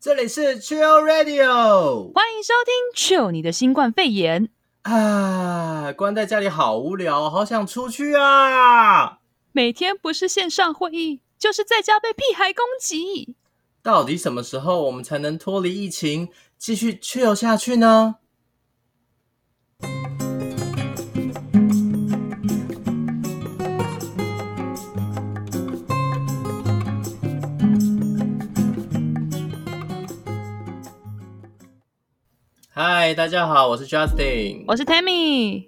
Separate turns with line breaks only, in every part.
这里是 Chill Radio，
欢迎收听 Chill 你的新冠肺炎
啊！关在家里好无聊，好想出去啊！
每天不是线上会议，就是在家被屁孩攻击。
到底什么时候我们才能脱离疫情，继续 Chill 下去呢？嗨，大家好，我是 Justin，
我是 Tammy。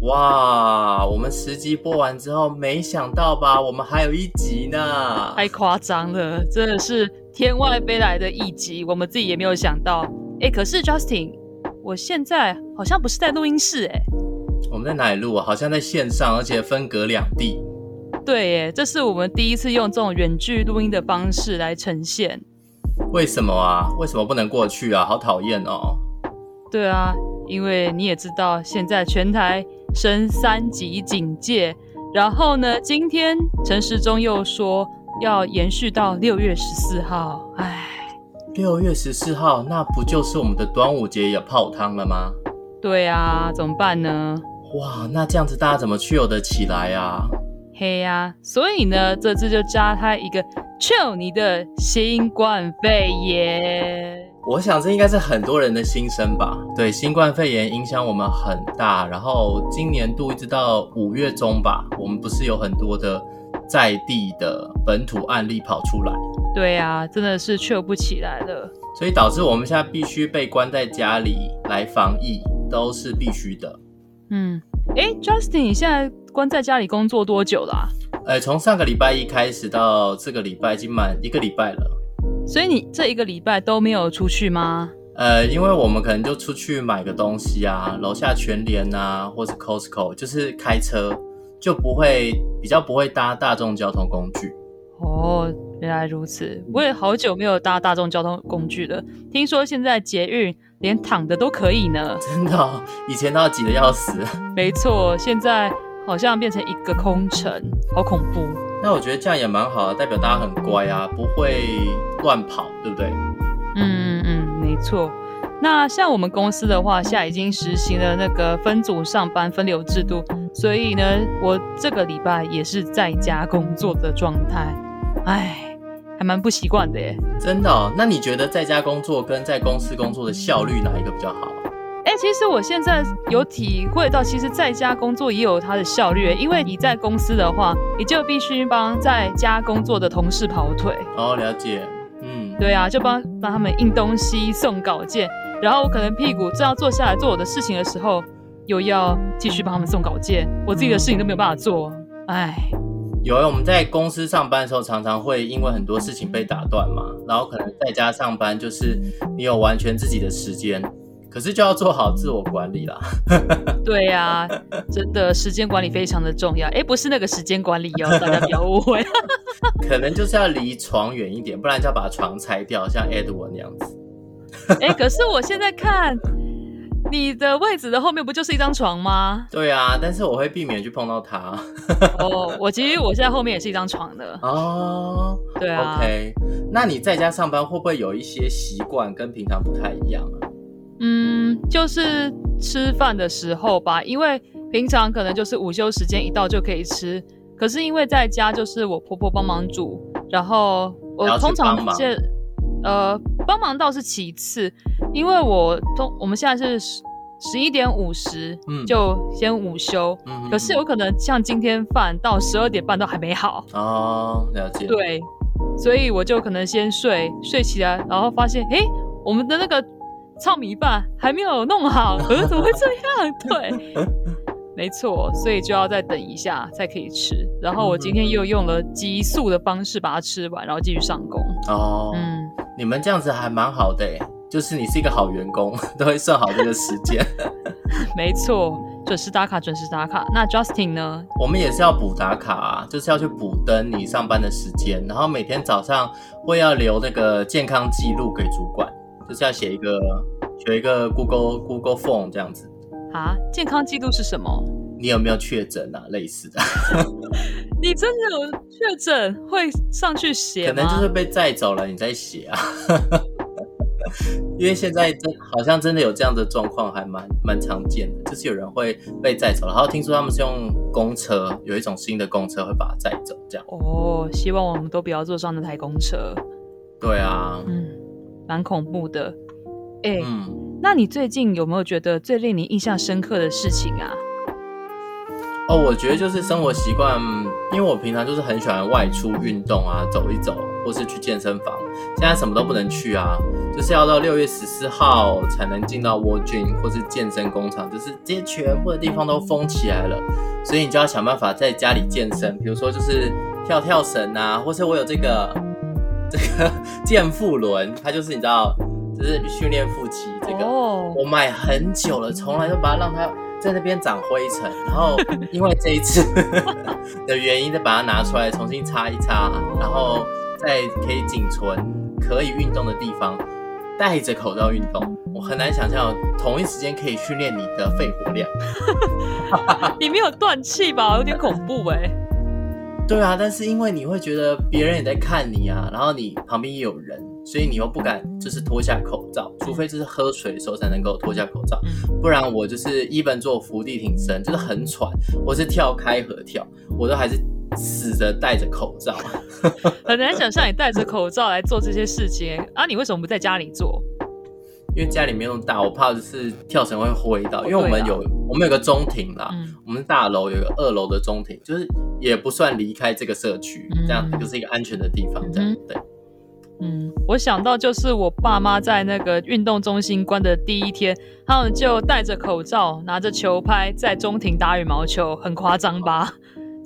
哇，我们十集播完之后，没想到吧，我们还有一集呢，
太夸张了，真的是天外飞来的一集，我们自己也没有想到。哎，可是 Justin，我现在好像不是在录音室，哎，
我们在哪里录啊？好像在线上，而且分隔两地。
对，哎，这是我们第一次用这种远距录音的方式来呈现。
为什么啊？为什么不能过去啊？好讨厌哦。
对啊，因为你也知道，现在全台升三级警戒，然后呢，今天陈时中又说要延续到六月十四号。唉，
六月十四号，那不就是我们的端午节也泡汤了吗？
对啊，怎么办呢？
哇，那这样子大家怎么 chill 得起来啊？
嘿呀、啊，所以呢，这次就加他一个 chill 你的新冠肺炎。
我想这应该是很多人的心声吧。对，新冠肺炎影响我们很大，然后今年度一直到五月中吧，我们不是有很多的在地的本土案例跑出来？
对啊，真的是 chill 不起来了，
所以导致我们现在必须被关在家里来防疫，都是必须的。
嗯，哎，Justin，你现在关在家里工作多久啦啊？
呃，从上个礼拜一开始到这个礼拜，已经满一个礼拜了。
所以你这一个礼拜都没有出去吗？
呃，因为我们可能就出去买个东西啊，楼下全联啊，或是 Costco，就是开车就不会比较不会搭大众交通工具。
哦，原来如此，我也好久没有搭大众交通工具了。听说现在捷运连躺的都可以呢。
真的哦？以前都要挤得要死。
没错，现在好像变成一个空城，好恐怖。
那我觉得这样也蛮好的，代表大家很乖啊，不会乱跑，对不对？
嗯嗯嗯，没错。那像我们公司的话，现在已经实行了那个分组上班分流制度，所以呢，我这个礼拜也是在家工作的状态。哎，还蛮不习惯的耶。
真的哦？那你觉得在家工作跟在公司工作的效率哪一个比较好？
哎、欸，其实我现在有体会到，其实在家工作也有它的效率。因为你在公司的话，你就必须帮在家工作的同事跑腿。
哦，了解。嗯，
对啊，就帮帮他们印东西、送稿件，然后我可能屁股正要坐下来做我的事情的时候，又要继续帮他们送稿件，我自己的事情都没有办法做。哎，
有啊，我们在公司上班的时候，常常会因为很多事情被打断嘛，然后可能在家上班，就是你有完全自己的时间。可是就要做好自我管理啦。
对呀、啊，真的时间管理非常的重要。哎，不是那个时间管理哦，大家不要误会。
可能就是要离床远一点，不然就要把床拆掉，像 Edward 那样子。
哎，可是我现在看你的位置的后面不就是一张床吗？
对啊，但是我会避免去碰到它。
哦，我其实我现在后面也是一张床的。
哦，
对啊。
OK，那你在家上班会不会有一些习惯跟平常不太一样啊？
嗯，就是吃饭的时候吧，因为平常可能就是午休时间一到就可以吃，可是因为在家就是我婆婆帮忙煮，然后我通常先呃帮忙倒是其次，因为我通我们现在是十十一点五十就先午休，嗯，可是有可能像今天饭到十二点半都还没好。
哦，了解，
对，所以我就可能先睡睡起来，然后发现诶，我们的那个。糙米饭还没有弄好，呃，怎么会这样？对，没错，所以就要再等一下才可以吃。然后我今天又用了急速的方式把它吃完，然后继续上工。
哦，嗯，你们这样子还蛮好的，就是你是一个好员工，都会算好这个时间。
没错，准时打卡，准时打卡。那 Justin 呢？
我们也是要补打卡啊，就是要去补登你上班的时间，然后每天早上会要留那个健康记录给主管。就是要写一个，写一个 Google Google Form 这样子
啊？健康记录是什么？
你有没有确诊啊？类似的？
你真的有确诊会上去写吗？
可能就是被载走了，你再写啊？因为现在真好像真的有这样的状况，还蛮蛮常见的，就是有人会被载走，然后听说他们是用公车，有一种新的公车会把它载走，这样。
哦，希望我们都不要坐上那台公车。
对啊，
嗯，蛮恐怖的。哎、欸，嗯，那你最近有没有觉得最令你印象深刻的事情啊？
哦，我觉得就是生活习惯，因为我平常就是很喜欢外出运动啊，走一走，或是去健身房。现在什么都不能去啊，就是要到六月十四号才能进到 World Gym 或是健身工厂，就是这些全部的地方都封起来了，所以你就要想办法在家里健身，比如说就是跳跳绳啊，或是我有这个这个 健腹轮，它就是你知道，就是训练腹肌这个，oh. 我买很久了，从来都把它让它。在那边长灰尘，然后因为这一次 的原因，再把它拿出来重新擦一擦，然后在可以仅存可以运动的地方戴着口罩运动。我很难想象同一时间可以训练你的肺活量。
你没有断气吧？有点恐怖哎、欸。
对啊，但是因为你会觉得别人也在看你啊，然后你旁边也有人。所以你又不敢就是脱下口罩，除非就是喝水的时候才能够脱下口罩，不然我就是，even 做伏地挺身，就是很喘，我是跳开合跳，我都还是死着戴着口罩。
很难想象你戴着口罩来做这些事情啊！你为什么不在家里做？
因为家里没有那么大，我怕就是跳绳会挥到。因为我们有我们有个中庭啦，嗯、我们大楼有个二楼的中庭，就是也不算离开这个社区，这样就是一个安全的地方，这样对。
嗯，我想到就是我爸妈在那个运动中心关的第一天，他们就戴着口罩，拿着球拍在中庭打羽毛球，很夸张吧？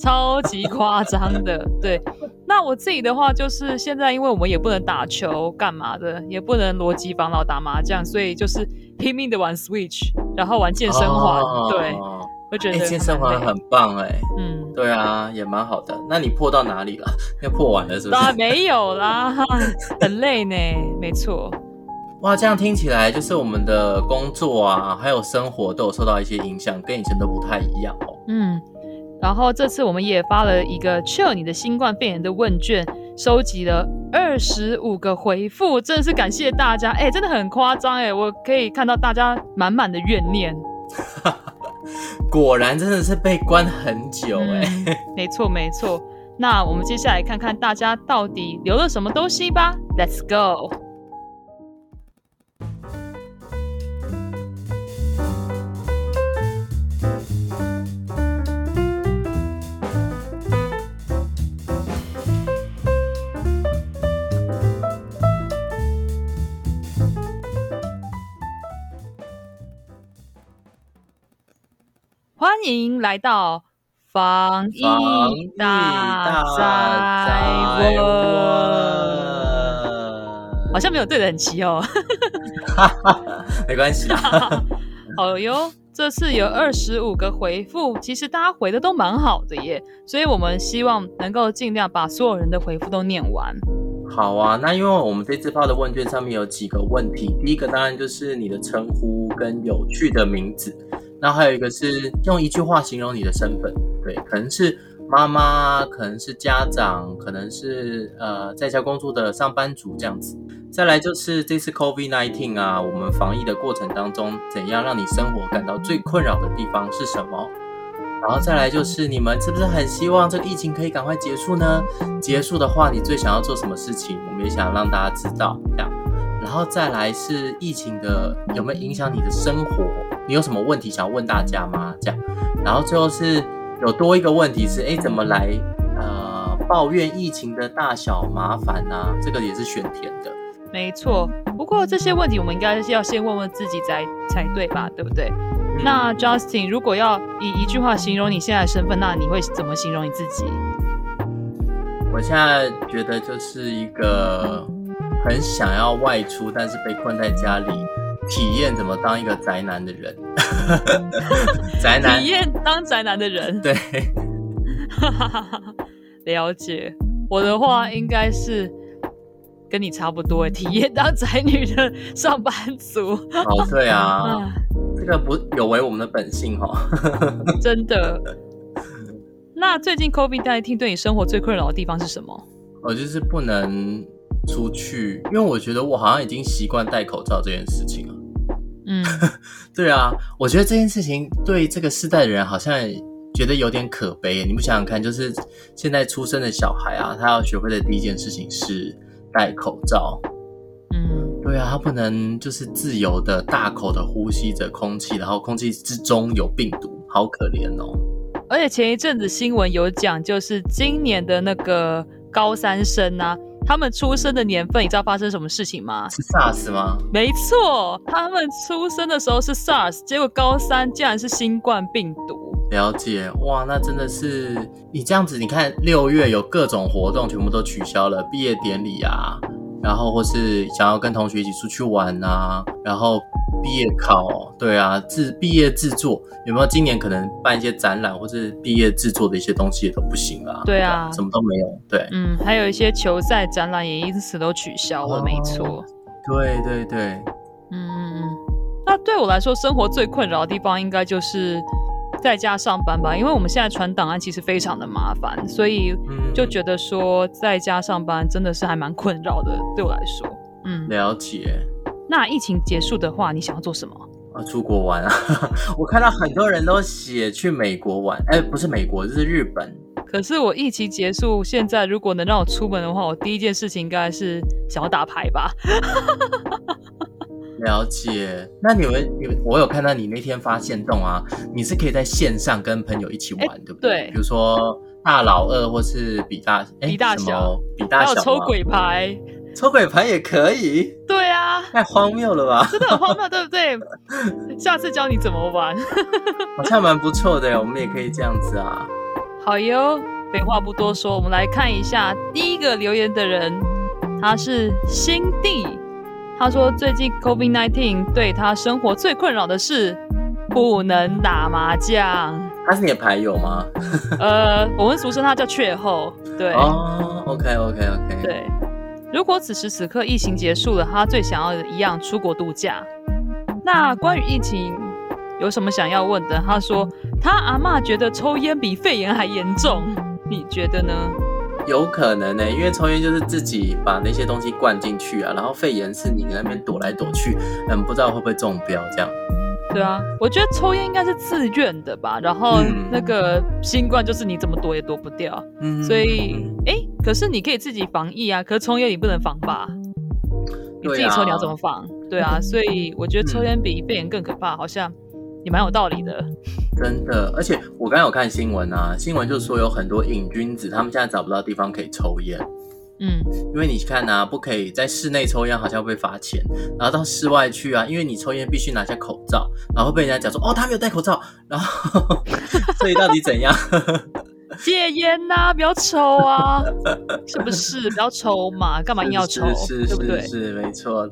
超级夸张的。对，那我自己的话就是现在，因为我们也不能打球干嘛的，也不能逻辑防老打麻将，所以就是拼命的玩 Switch，然后玩健身环。哦、对。我觉得
健身环很棒哎，嗯，对啊，也蛮好的。那你破到哪里了？要破完了是不是？
啊，没有啦，很累呢，没错。
哇，这样听起来就是我们的工作啊，还有生活都有受到一些影响，跟以前都不太一样哦。
嗯，然后这次我们也发了一个 Chill 你的新冠肺炎的问卷，收集了二十五个回复，真的是感谢大家，哎，真的很夸张哎，我可以看到大家满满的怨念。
果然真的是被关很久哎、嗯，
没错没错。那我们接下来看看大家到底留了什么东西吧，Let's go。欢迎来到防疫大灾问，好像没有对得很齐哦，
没关系啦。
好哟，这次有二十五个回复，其实大家回的都蛮好的耶，所以我们希望能够尽量把所有人的回复都念完。
好啊，那因为我们这次发的问卷上面有几个问题，第一个当然就是你的称呼跟有趣的名字。那还有一个是用一句话形容你的身份，对，可能是妈妈，可能是家长，可能是呃在家工作的上班族这样子。再来就是这次 COVID-19 啊，我们防疫的过程当中，怎样让你生活感到最困扰的地方是什么？然后再来就是你们是不是很希望这个疫情可以赶快结束呢？结束的话，你最想要做什么事情？我们也想让大家知道这样。然后再来是疫情的有没有影响你的生活？你有什么问题想要问大家吗？这样，然后最后是有多一个问题是，哎，怎么来呃抱怨疫情的大小麻烦呢、啊？这个也是选填的。
没错，不过这些问题我们应该是要先问问自己才才对吧？对不对？嗯、那 Justin，如果要以一句话形容你现在的身份，那你会怎么形容你自己？
我现在觉得就是一个很想要外出，但是被困在家里。体验怎么当一个宅男的人，宅男
体验当宅男的人，
对，
了解。我的话应该是跟你差不多，体验当宅女的上班族。
哦，对啊，这个不有违我们的本性、哦，
真的。那最近 COVID-19 对你生活最困扰的地方是什么？
我就是不能出去，因为我觉得我好像已经习惯戴口罩这件事情了。
嗯，
对啊，我觉得这件事情对这个世代的人好像觉得有点可悲。你不想想看，就是现在出生的小孩啊，他要学会的第一件事情是戴口罩。
嗯，
对啊，他不能就是自由的大口的呼吸着空气，然后空气之中有病毒，好可怜哦。
而且前一阵子新闻有讲，就是今年的那个高三生啊。他们出生的年份，你知道发生什么事情吗？
是 SARS 吗？
没错，他们出生的时候是 SARS，结果高三竟然是新冠病毒。
了解，哇，那真的是你这样子，你看六月有各种活动全部都取消了，毕业典礼啊，然后或是想要跟同学一起出去玩啊，然后。毕业考，对啊，制毕业制作有没有？今年可能办一些展览，或是毕业制作的一些东西也都不行啊。
对啊，
什么都没有。对，
嗯，还有一些球赛展览也因此都取消了，哦、没错。
对对对，
嗯嗯嗯。那对我来说，生活最困扰的地方应该就是在家上班吧，因为我们现在传档案其实非常的麻烦，所以就觉得说在家上班真的是还蛮困扰的，对我来说。嗯，
了解。
那疫情结束的话，你想要做什么？
啊，出国玩啊！我看到很多人都写去美国玩，哎、欸，不是美国，这是日本。
可是我疫情结束，现在如果能让我出门的话，我第一件事情应该是想要打牌吧。
了解。那你们，你，我有看到你那天发现动啊，你是可以在线上跟朋友一起玩，欸、对不对？
对。
比如说大老二，或是比大，欸、
比大小，
比大小，还有
抽鬼牌。
抽鬼牌也可以，
对啊，
太荒谬了吧？
真的很荒谬，对不对？下次教你怎么玩，
好像蛮不错的，我们也可以这样子啊。
好哟，废话不多说，我们来看一下第一个留言的人，他是新地，他说最近 COVID-19 对他生活最困扰的是不能打麻将。
他是你的牌友吗？
呃，我们俗称他叫雀后，对。
哦，OK，OK，OK，
对。如果此时此刻疫情结束了，他最想要的一样出国度假。那关于疫情有什么想要问的？他说他阿妈觉得抽烟比肺炎还严重，你觉得呢？
有可能呢、欸，因为抽烟就是自己把那些东西灌进去啊，然后肺炎是你在那边躲来躲去，嗯，不知道会不会中标这样。
对啊，我觉得抽烟应该是自愿的吧，然后那个新冠就是你怎么躲也躲不掉，嗯，所以哎，可是你可以自己防疫啊，可是抽烟你不能防吧？你自己抽你要怎么防？对啊，所以我觉得抽烟比肺炎更可怕，好像也蛮有道理的。
真的，而且我刚刚有看新闻啊，新闻就是说有很多瘾君子，他们现在找不到地方可以抽烟。
嗯，
因为你看啊，不可以在室内抽烟，好像会被罚钱。然后到室外去啊，因为你抽烟必须拿下口罩，然后被人家讲说哦，他没有戴口罩。然后，所以到底怎样？
戒烟呐、啊，不要抽啊，是不是？不要抽嘛，干嘛硬要抽？
是是？是没错。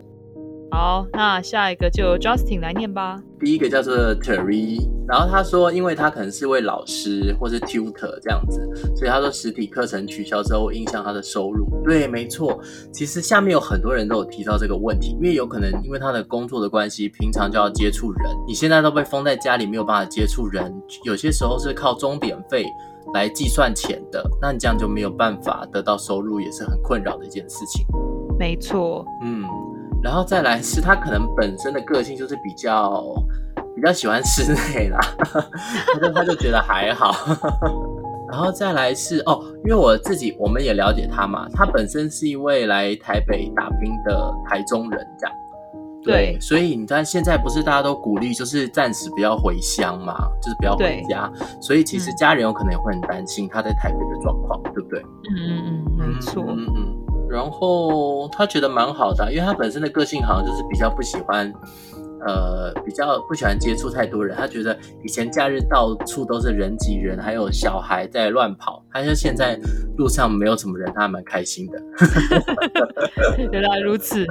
好，那下一个就 Justin 来念吧。
第一个叫做 Terry，然后他说，因为他可能是位老师或是 tutor 这样子，所以他说实体课程取消之后会影响他的收入。对，没错。其实下面有很多人都有提到这个问题，因为有可能因为他的工作的关系，平常就要接触人，你现在都被封在家里，没有办法接触人，有些时候是靠钟点费来计算钱的，那你这样就没有办法得到收入，也是很困扰的一件事情。
没错，
嗯。然后再来是他可能本身的个性就是比较比较喜欢室内啦，他就他就觉得还好。然后再来是哦，因为我自己我们也了解他嘛，他本身是一位来台北打拼的台中人，这样。对，对，所以你看现在不是大家都鼓励就是暂时不要回乡嘛，就是不要回家，所以其实家人有可能也会很担心他在台北的状况，对不对？
嗯嗯嗯，没错。
嗯嗯。然后他觉得蛮好的，因为他本身的个性好像就是比较不喜欢，呃，比较不喜欢接触太多人。他觉得以前假日到处都是人挤人，还有小孩在乱跑。他说现在路上没有什么人，他还蛮开心的。
原来如此。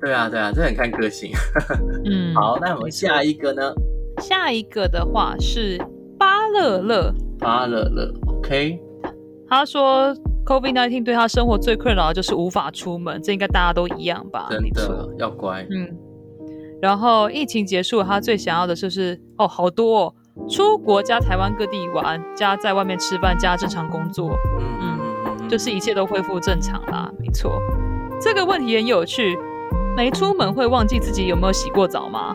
对啊，对啊，这很看个性。
嗯，
好，那我们下一个呢？
下一个的话是巴乐乐。
巴乐乐，OK。
他说。COVID-19 对他生活最困扰的就是无法出门，这应该大家都一样吧？
真的要乖。
嗯，然后疫情结束，他最想要的就是哦，好多哦，出国加台湾各地玩，加在外面吃饭，加正常工作。
嗯嗯嗯，嗯，
就是一切都恢复正常啦，没错。这个问题很有趣。没出门会忘记自己有没有洗过澡吗？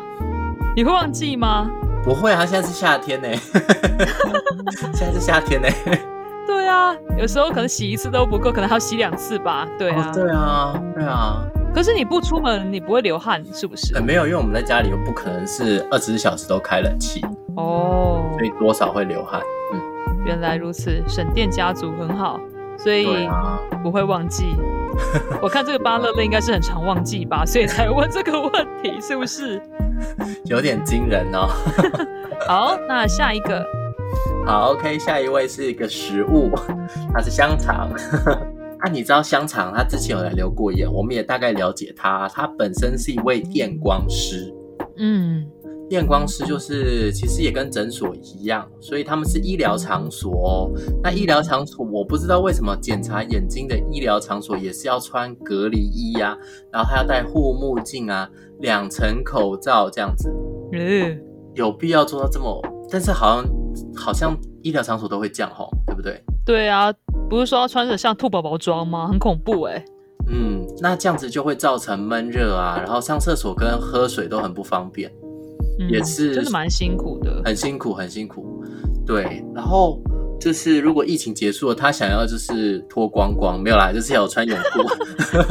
你会忘记吗？
不会啊，现在是夏天呢。现在是夏天呢。
对啊，有时候可能洗一次都不够，可能还要洗两次吧。对啊，
哦、对啊，对啊。
可是你不出门，你不会流汗，是不是？
欸、没有，因为我们在家里又不可能是二十四小时都开冷气
哦，
所以多少会流汗。嗯，
原来如此，省电家族很好，所以不会忘记。我看这个巴乐乐应该是很常忘记吧，所以才问这个问题，是不是？
有点惊人哦。
好，那下一个。
好，OK，下一位是一个食物，它是香肠。啊，你知道香肠，他之前有来留过言，我们也大概了解他，他本身是一位验光师。
嗯。
验光师就是其实也跟诊所一样，所以他们是医疗场所哦。那医疗场所，我不知道为什么检查眼睛的医疗场所也是要穿隔离衣呀、啊，然后还要戴护目镜啊，两层口罩这样子。
嗯，
有必要做到这么？但是好像好像医疗场所都会这样吼，对不对？
对啊，不是说要穿着像兔宝宝装吗？很恐怖哎。
嗯，那这样子就会造成闷热啊，然后上厕所跟喝水都很不方便。也是，
真的蛮辛苦的，
很辛苦，很辛苦。对，然后就是如果疫情结束了，他想要就是脱光光，没有啦，就是要有穿泳裤。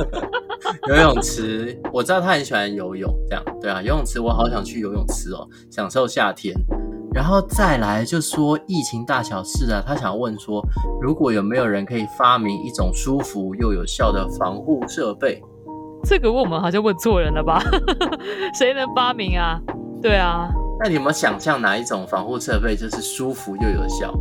游泳池，我知道他很喜欢游泳，这样对啊。游泳池我好想去游泳池哦，享受夏天。然后再来就说疫情大小事啊，他想问说，如果有没有人可以发明一种舒服又有效的防护设备？
这个问我们好像问错人了吧？谁能发明啊？对啊，
那你有没有想象哪一种防护设备就是舒服又有效？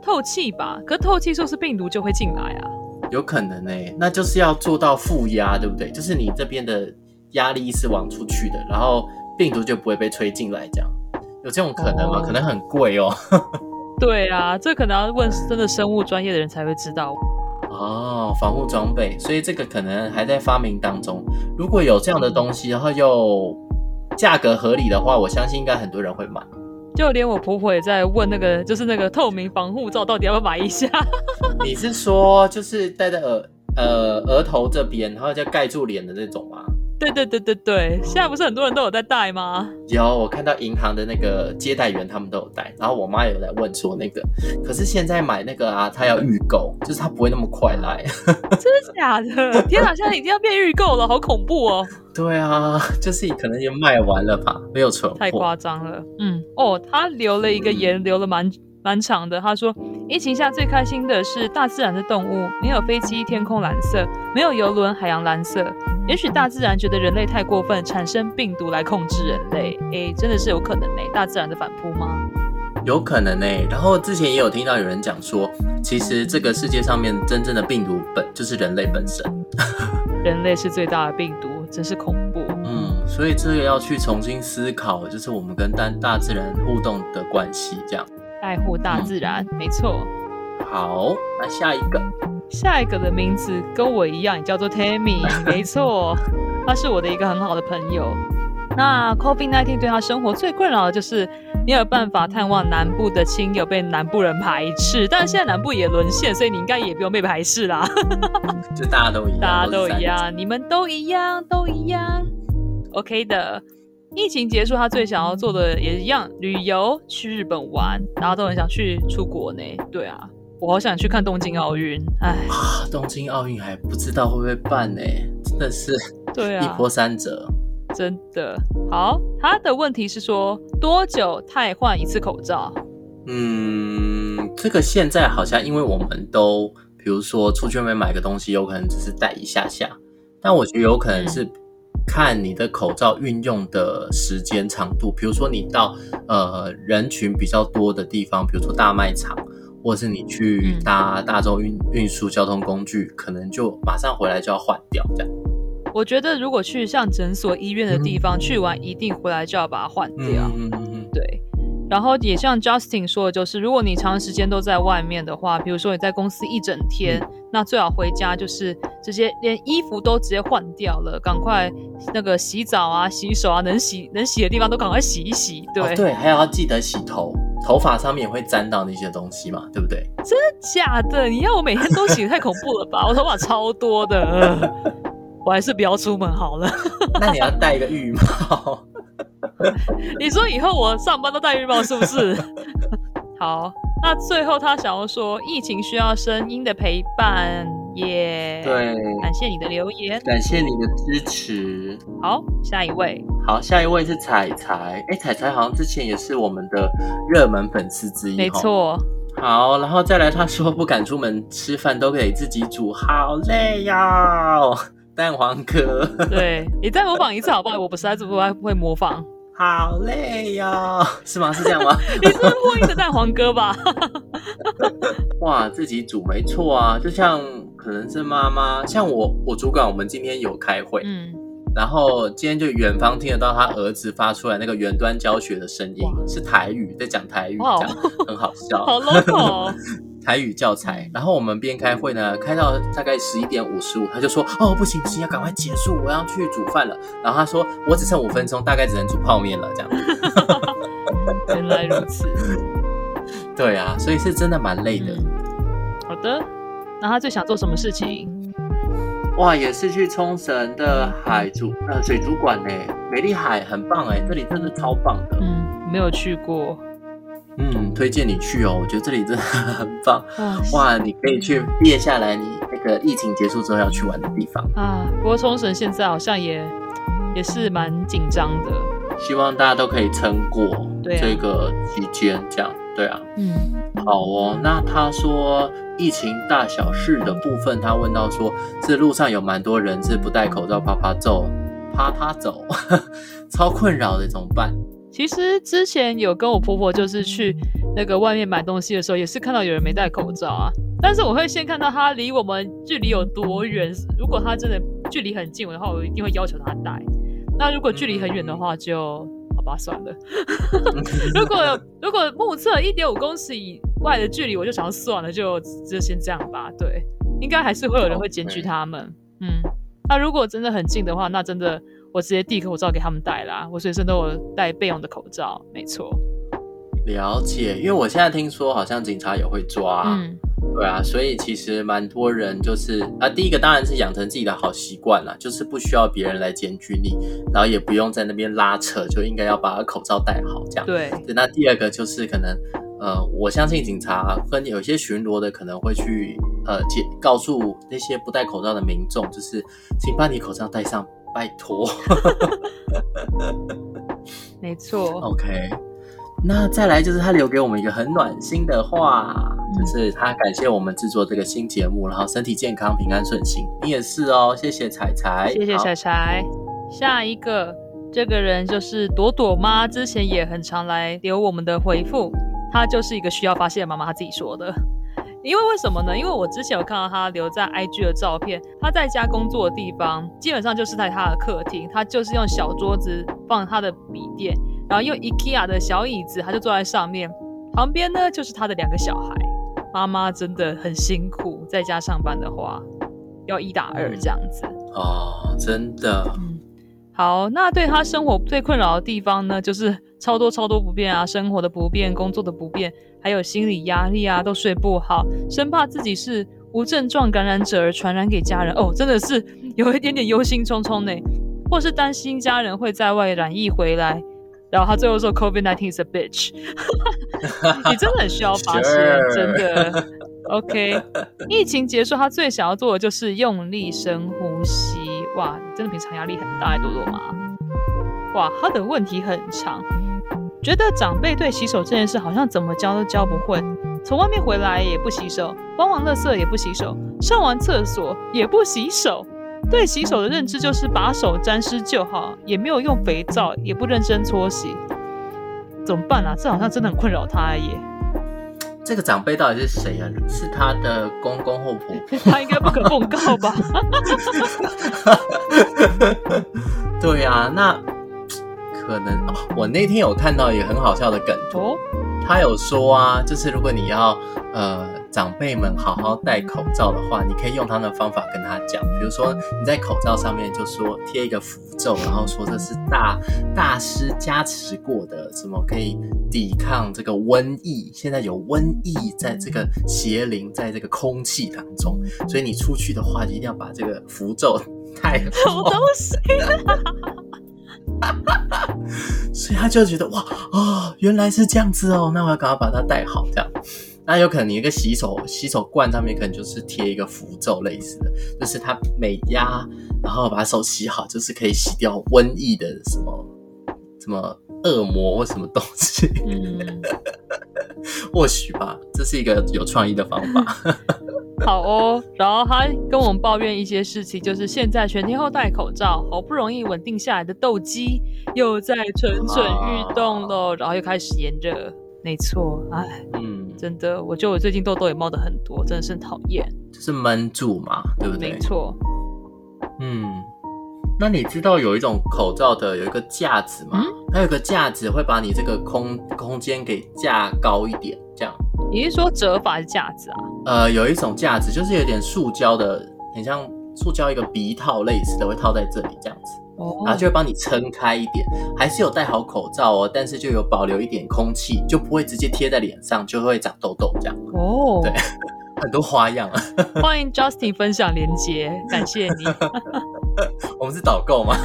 透气吧，可透气是不是病毒就会进来啊？
有可能呢、欸，那就是要做到负压，对不对？就是你这边的压力是往出去的，然后病毒就不会被吹进来，这样有这种可能吗？哦、可能很贵哦。
对啊，这可能要问真的生物专业的人才会知道
哦。防护装备，所以这个可能还在发明当中。如果有这样的东西，然后又。价格合理的话，我相信应该很多人会买。
就连我婆婆也在问那个，就是那个透明防护罩到底要不要买一下？
你是说就是戴在额呃额头这边，然后就盖住脸的那种吗？
对对对对对，现在不是很多人都有在戴吗？
有，我看到银行的那个接待员他们都有戴，然后我妈有来问说那个，可是现在买那个啊，他要预购，就是他不会那么快来。
真的假的？天哪，现在已经要变预购了，好恐怖哦！
对啊，就是可能也卖完了吧，没有存货。
太夸张了。嗯，哦，他留了一个言，留了蛮蛮长的。他说，疫情下最开心的是大自然的动物，没有飞机，天空蓝色；没有游轮，海洋蓝色。也许大自然觉得人类太过分，产生病毒来控制人类。哎，真的是有可能呢？大自然的反扑吗？
有可能呢。然后之前也有听到有人讲说，其实这个世界上面真正的病毒本就是人类本身。
人类是最大的病毒。真是恐怖，
嗯，所以这个要去重新思考，就是我们跟大大自然互动的关系，这样
爱护大自然，嗯、没错。
好，那下一个，
下一个的名字跟我一样，也叫做 Tammy，没错，他是我的一个很好的朋友。那 COVID-19 对他生活最困扰的就是没有办法探望南部的亲友，被南部人排斥。但是现在南部也沦陷，所以你应该也不用被排斥啦。
就大家都一样，
大家都一样，你们都一样，都一样。OK 的。疫情结束，他最想要做的也一样，旅游，去日本玩，大家都很想去出国呢。对啊，我好想去看东京奥运。哎，
东京奥运还不知道会不会办呢？真的是，对啊，一波三折。
真的好，他的问题是说多久太换一次口罩？
嗯，这个现在好像因为我们都，比如说出去外面买个东西，有可能只是戴一下下，但我觉得有可能是看你的口罩运用的时间长度，比如说你到呃人群比较多的地方，比如说大卖场，或是你去搭大众运运输交通工具，可能就马上回来就要换掉这样。
我觉得，如果去像诊所、医院的地方、嗯、去完，一定回来就要把它换掉。
嗯嗯嗯，
对。然后也像 Justin 说的，就是如果你长时间都在外面的话，比如说你在公司一整天，嗯、那最好回家就是直接连衣服都直接换掉了，赶快那个洗澡啊、洗手啊，能洗能洗的地方都赶快洗一洗。对、
哦、对，还要记得洗头，头发上面也会沾到那些东西嘛，对不对？真
的假的？你要我每天都洗，太恐怖了吧？我头发超多的。我还是不要出门好了。
那你要戴一个浴帽。
你说以后我上班都戴浴帽是不是？好，那最后他想要说，疫情需要声音的陪伴耶。Yeah,
对，
感谢你的留言，
感谢你的支持。
好，下一位。
好，下一位是彩彩。哎，彩彩好像之前也是我们的热门粉丝之一。
没错。
好，然后再来，他说不敢出门吃饭，都可以自己煮，好累呀。蛋黄哥，
对，你再模仿一次好不好？我不实在是不太会模仿。
好累呀，是吗？是这样吗？
你是破音的蛋黄哥吧？
哇，自己煮没错啊，就像可能是妈妈，像我，我主管，我们今天有开会，嗯，然后今天就远方听得到他儿子发出来那个远端教学的声音，是台语，在讲台语，哇讲很好笑，
好 local。
台语教材，然后我们边开会呢，开到大概十一点五十五，他就说：“哦，不行不行，要赶快结束，我要去煮饭了。”然后他说：“我只剩五分钟，大概只能煮泡面了。”这样。
原来如此。
对啊，所以是真的蛮累的。
嗯、好的，那他最想做什么事情？
哇，也是去冲绳的海主呃水族馆呢，美丽海很棒哎，这里真的超棒的。
嗯，没有去过。
嗯，推荐你去哦，我觉得这里真的很棒。哦、哇，你可以去列下来，你那个疫情结束之后要去玩的地方
啊。不过冲绳现在好像也也是蛮紧张的，
希望大家都可以撑过这个期间，这样对啊。
嗯，
好哦。那他说疫情大小事的部分，他问到说，这路上有蛮多人是不戴口罩，啪啪走，啪啪走，超困扰的，怎么办？
其实之前有跟我婆婆，就是去那个外面买东西的时候，也是看到有人没戴口罩啊。但是我会先看到他离我们距离有多远。如果他真的距离很近的话，我一定会要求他戴。那如果距离很远的话就，就好吧，算了。如果如果目测一点五公尺以外的距离，我就想算了，就就先这样吧。对，应该还是会有人会检举他们。嗯，那如果真的很近的话，那真的。我直接递口罩给他们戴啦，我随身都有带备用的口罩，没错。
了解，因为我现在听说好像警察也会抓，嗯，对啊，所以其实蛮多人就是啊，第一个当然是养成自己的好习惯啦，就是不需要别人来检举你，然后也不用在那边拉扯，就应该要把口罩戴好这样。
对，
那第二个就是可能呃，我相信警察跟有些巡逻的可能会去呃，解告诉那些不戴口罩的民众，就是请把你口罩戴上。拜托，
没错。
OK，那再来就是他留给我们一个很暖心的话，嗯、就是他感谢我们制作这个新节目，然后身体健康、平安顺心。你也是哦，谢谢彩彩，
谢谢彩彩。下一个这个人就是朵朵妈，之前也很常来留我们的回复，她就是一个需要发泄的妈妈，她自己说的。因为为什么呢？因为我之前有看到他留在 IG 的照片，他在家工作的地方基本上就是在他的客厅，他就是用小桌子放他的笔电，然后用 IKEA 的小椅子，他就坐在上面，旁边呢就是他的两个小孩。妈妈真的很辛苦，在家上班的话要一打二这样子。
哦，真的。
嗯，好，那对他生活最困扰的地方呢，就是超多超多不便啊，生活的不便，工作的不便。还有心理压力啊，都睡不好，生怕自己是无症状感染者而传染给家人哦，真的是 有一点点忧心忡忡呢，或是担心家人会在外染疫回来。然后他最后说：“COVID-19 is a bitch。”你真的很需要发泄真的。OK，疫情结束，他最想要做的就是用力深呼吸。哇，你真的平常压力很大，多多吗？哇，他的问题很长。觉得长辈对洗手这件事好像怎么教都教不会，从外面回来也不洗手，搬完垃圾也不洗手，上完厕所也不洗手。对洗手的认知就是把手沾湿就好，也没有用肥皂，也不认真搓洗。怎么办啊？这好像真的很困扰他耶。
这个长辈到底是谁啊？是他的公公或婆婆？
他应该不可奉告吧？
对啊，那。可能哦，我那天有看到一个很好笑的梗图，他有说啊，就是如果你要呃长辈们好好戴口罩的话，你可以用他的方法跟他讲，比如说你在口罩上面就说贴一个符咒，然后说这是大大师加持过的，什么可以抵抗这个瘟疫，现在有瘟疫在这个邪灵在这个空气当中，所以你出去的话一定要把这个符咒太
什么东西
所以他就觉得哇哦，原来是这样子哦，那我要赶快把它戴好，这样。那有可能你一个洗手洗手罐上面可能就是贴一个符咒类似的，就是它每压，然后把手洗好，就是可以洗掉瘟疫的什么什么恶魔或什么东西。嗯，或许吧，这是一个有创意的方法。
好哦，然后他跟我们抱怨一些事情，就是现在全天候戴口罩，好不容易稳定下来的痘肌又在蠢蠢欲动了，然后又开始炎热。没错，哎，嗯，真的，我觉得我最近痘痘也冒的很多，真的是很讨厌。
就是闷住嘛，对不对？
没错。
嗯，那你知道有一种口罩的有一个架子吗？嗯、它有个架子会把你这个空空间给架高一点，这样。
你是说折法是架子啊？
呃，有一种架子就是有点塑胶的，很像塑胶一个鼻套类似的，会套在这里这样子。然后就会帮你撑开一点，还是有戴好口罩哦，但是就有保留一点空气，就不会直接贴在脸上，就会长痘痘这样。哦，对，很多花样啊。
欢迎 Justin 分享连接，感谢你。
我们是导购吗？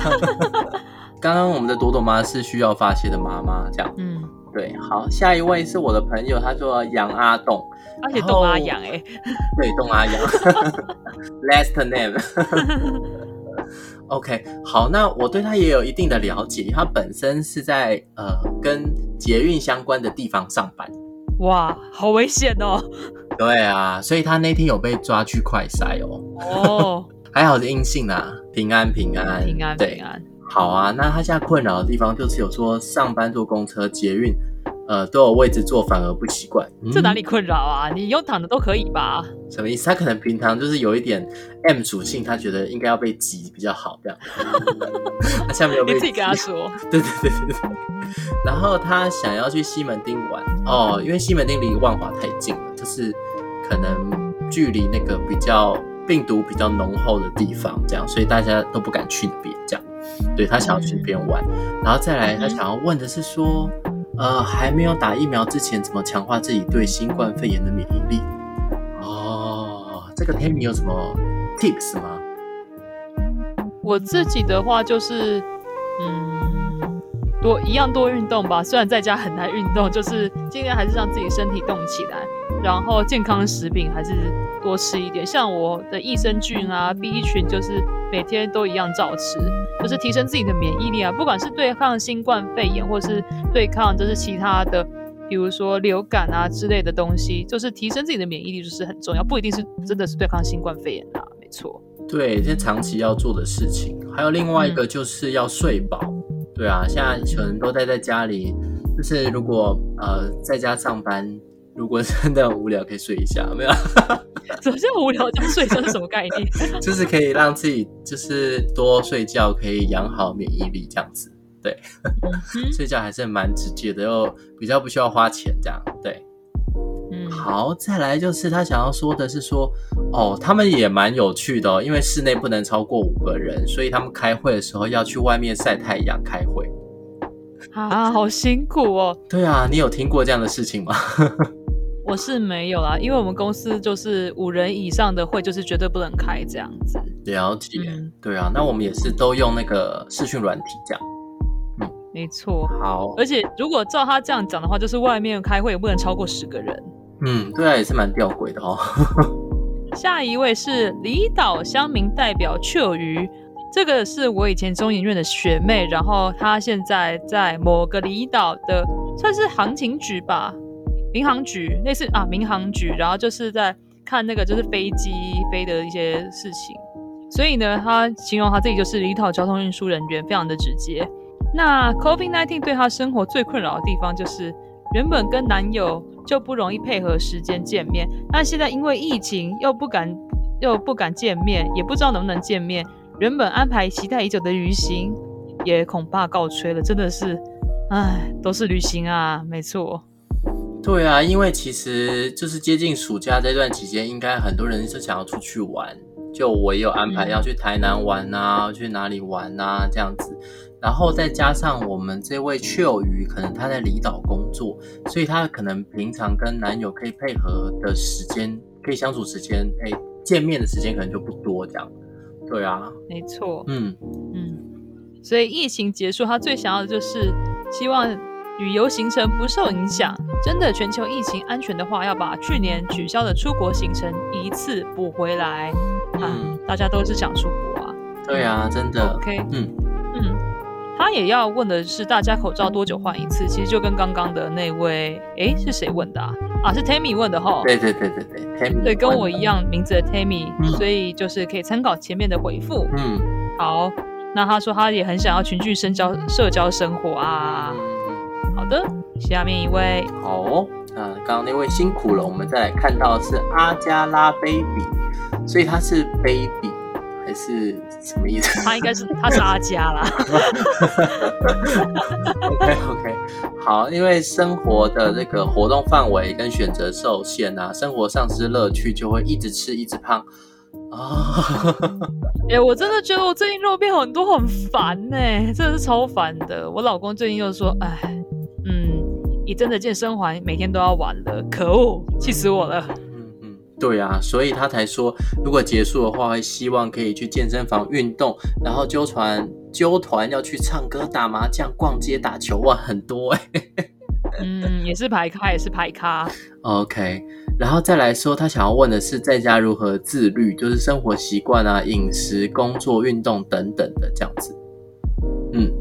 刚刚我们的朵朵妈是需要发泄的妈妈，这样。嗯，对。好，下一位是我的朋友，他说杨阿栋，
而且栋阿杨哎，
对，栋阿杨，last name。OK，好，那我对他也有一定的了解。他本身是在呃跟捷运相关的地方上班。
哇，好危险哦！
对啊，所以他那天有被抓去快筛哦。哦，还好是阴性啊，平安平安
平安
对
平安。
好啊，那他现在困扰的地方就是有说上班坐公车、捷运。呃，都有位置坐，反而不习惯。
这哪里困扰啊？你用躺的都可以吧？
什么意思？他可能平常就是有一点 M 属性，他觉得应该要被挤比较好，这样。他下面有被挤。
你自己跟他说。
对对对对对。然后他想要去西门町玩哦，因为西门町离万华太近了，就是可能距离那个比较病毒比较浓厚的地方，这样，所以大家都不敢去那边。对，他想要去那边玩，嗯，然后再来，他想要问的是说。呃，还没有打疫苗之前，怎么强化自己对新冠肺炎的免疫力？哦，这个 Tammy 有什么 tips 吗？
我自己的话就是，嗯，多一样多运动吧。虽然在家很难运动，就是尽量还是让自己身体动起来。然后健康食品还是多吃一点，像我的益生菌啊、B 群，就是每天都一样照吃，就是提升自己的免疫力啊。不管是对抗新冠肺炎，或是对抗就是其他的，比如说流感啊之类的东西，就是提升自己的免疫力就是很重要，不一定是真的是对抗新冠肺炎啊，没
错。对，这长期要做的事情。还有另外一个就是要睡饱。对啊，现在可能都待在家里，就是如果呃在家上班。如果真的很无聊，可以睡一下，没有？
什么叫无聊就睡？这是什么概念？
就是可以让自己就是多睡觉，可以养好免疫力，这样子。对，嗯、睡觉还是蛮直接的，又比较不需要花钱，这样。对，嗯，好，再来就是他想要说的是说，哦，他们也蛮有趣的哦，因为室内不能超过五个人，所以他们开会的时候要去外面晒太阳开会。
啊，好辛苦哦。
对啊，你有听过这样的事情吗？
我是没有啦，因为我们公司就是五人以上的会，就是绝对不能开这样子。
了解，嗯、对啊，那我们也是都用那个视讯软体这样。
嗯，没错。
好，
而且如果照他这样讲的话，就是外面开会也不能超过十个人。
嗯，对啊，也是蛮吊诡的哦。
下一位是离岛乡民代表雀鱼，这个是我以前中研院的学妹，然后她现在在某个离岛的算是航勤局吧。民航局类似啊，民航局，然后就是在看那个就是飞机飞的一些事情，所以呢，他形容他自己就是离岛交通运输人员，非常的直接。那 COVID-19 对他生活最困扰的地方就是，原本跟男友就不容易配合时间见面，那现在因为疫情又不敢又不敢见面，也不知道能不能见面，原本安排期待已久的旅行也恐怕告吹了，真的是，唉，都是旅行啊，没错。
对啊，因为其实就是接近暑假这段期间，应该很多人是想要出去玩。就我也有安排要去台南玩啊，嗯、去哪里玩啊这样子。然后再加上我们这位秋雨，可能他在离岛工作，所以他可能平常跟男友可以配合的时间，可以相处时间，哎，见面的时间可能就不多这样。对啊，
没错。
嗯
嗯，所以疫情结束，他最想要的就是希望旅游行程不受影响。真的，全球疫情安全的话，要把去年取消的出国行程一次补回来。嗯、啊，大家都是想出国啊。
对啊，真的。
OK，
嗯
嗯，他也要问的是，大家口罩多久换一次？其实就跟刚刚的那位，哎，是谁问的啊？啊，是 Tammy 问的哈。
对对对对对，Tammy
对，跟我一样名字的 Tammy，、嗯、所以就是可以参考前面的回复。
嗯，
好，那他说他也很想要群聚社交社交生活啊。嗯，好的，下面一位。
好，那刚刚那位辛苦了，我们再来看到是阿加拉 Baby，所以他是 Baby 还是什么意思？
他应该是他是阿加啦。
OK OK。好，因为生活的这个活动范围跟选择受限啊，生活丧失乐趣，就会一直吃一直胖啊。
哎、欸，我真的觉得我最近肉变很多，很烦呢、欸，真的是超烦的。我老公最近又说，哎，嗯，你真的健身环每天都要玩了，可恶，气死我了。
对啊，所以他才说，如果结束的话，会希望可以去健身房运动，然后纠团纠团要去唱歌、打麻将、逛街、打球，哇，很多哎。
嗯，也是排咖，也是排咖。
OK，然后再来说，他想要问的是，在家如何自律，就是生活习惯啊、饮食、工作、运动等等的这样子。嗯，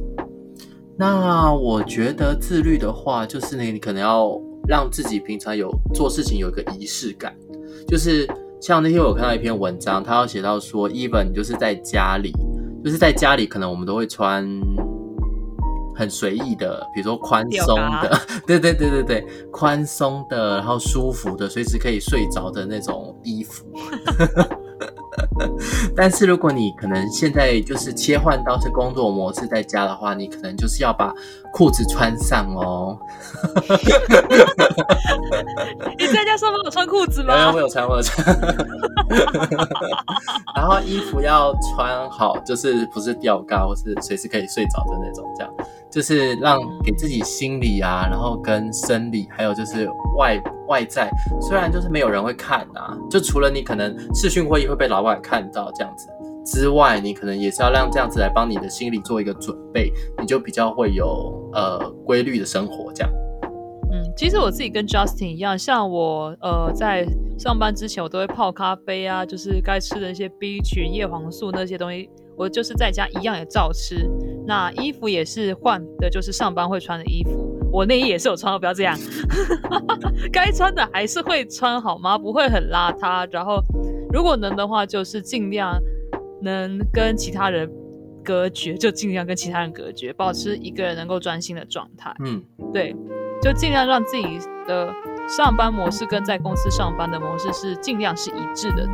那我觉得自律的话，就是呢，你可能要让自己平常有做事情有一个仪式感。就是像那天我看到一篇文章，他要写到说，even 就是在家里，就是在家里，可能我们都会穿很随意的，比如说宽松的，对对对对对，宽松的，然后舒服的，随时可以睡着的那种衣服。但是如果你可能现在就是切换到是工作模式在家的话，你可能就是要把裤子穿上哦。
你在家上班有穿裤子吗？
我有，穿，我有穿。然后衣服要穿好，就是不是吊嘎，或是随时可以睡着的那种，这样就是让给自己心理啊，然后跟生理，还有就是外外在，虽然就是没有人会看啊，就除了你可能视讯会议会被老板看到这样子之外，你可能也是要让这样子来帮你的心理做一个准备，你就比较会有呃规律的生活这样。
嗯，其实我自己跟 Justin 一样，像我呃在上班之前，我都会泡咖啡啊，就是该吃的一些 B 群、叶黄素那些东西，我就是在家一样也照吃。那衣服也是换的，就是上班会穿的衣服。我内衣也是有穿，不要这样。该穿的还是会穿，好吗？不会很邋遢。然后如果能的话，就是尽量能跟其他人隔绝，就尽量跟其他人隔绝，保持一个人能够专心的状态。
嗯，
对。就尽量让自己的上班模式跟在公司上班的模式是尽量是一致的，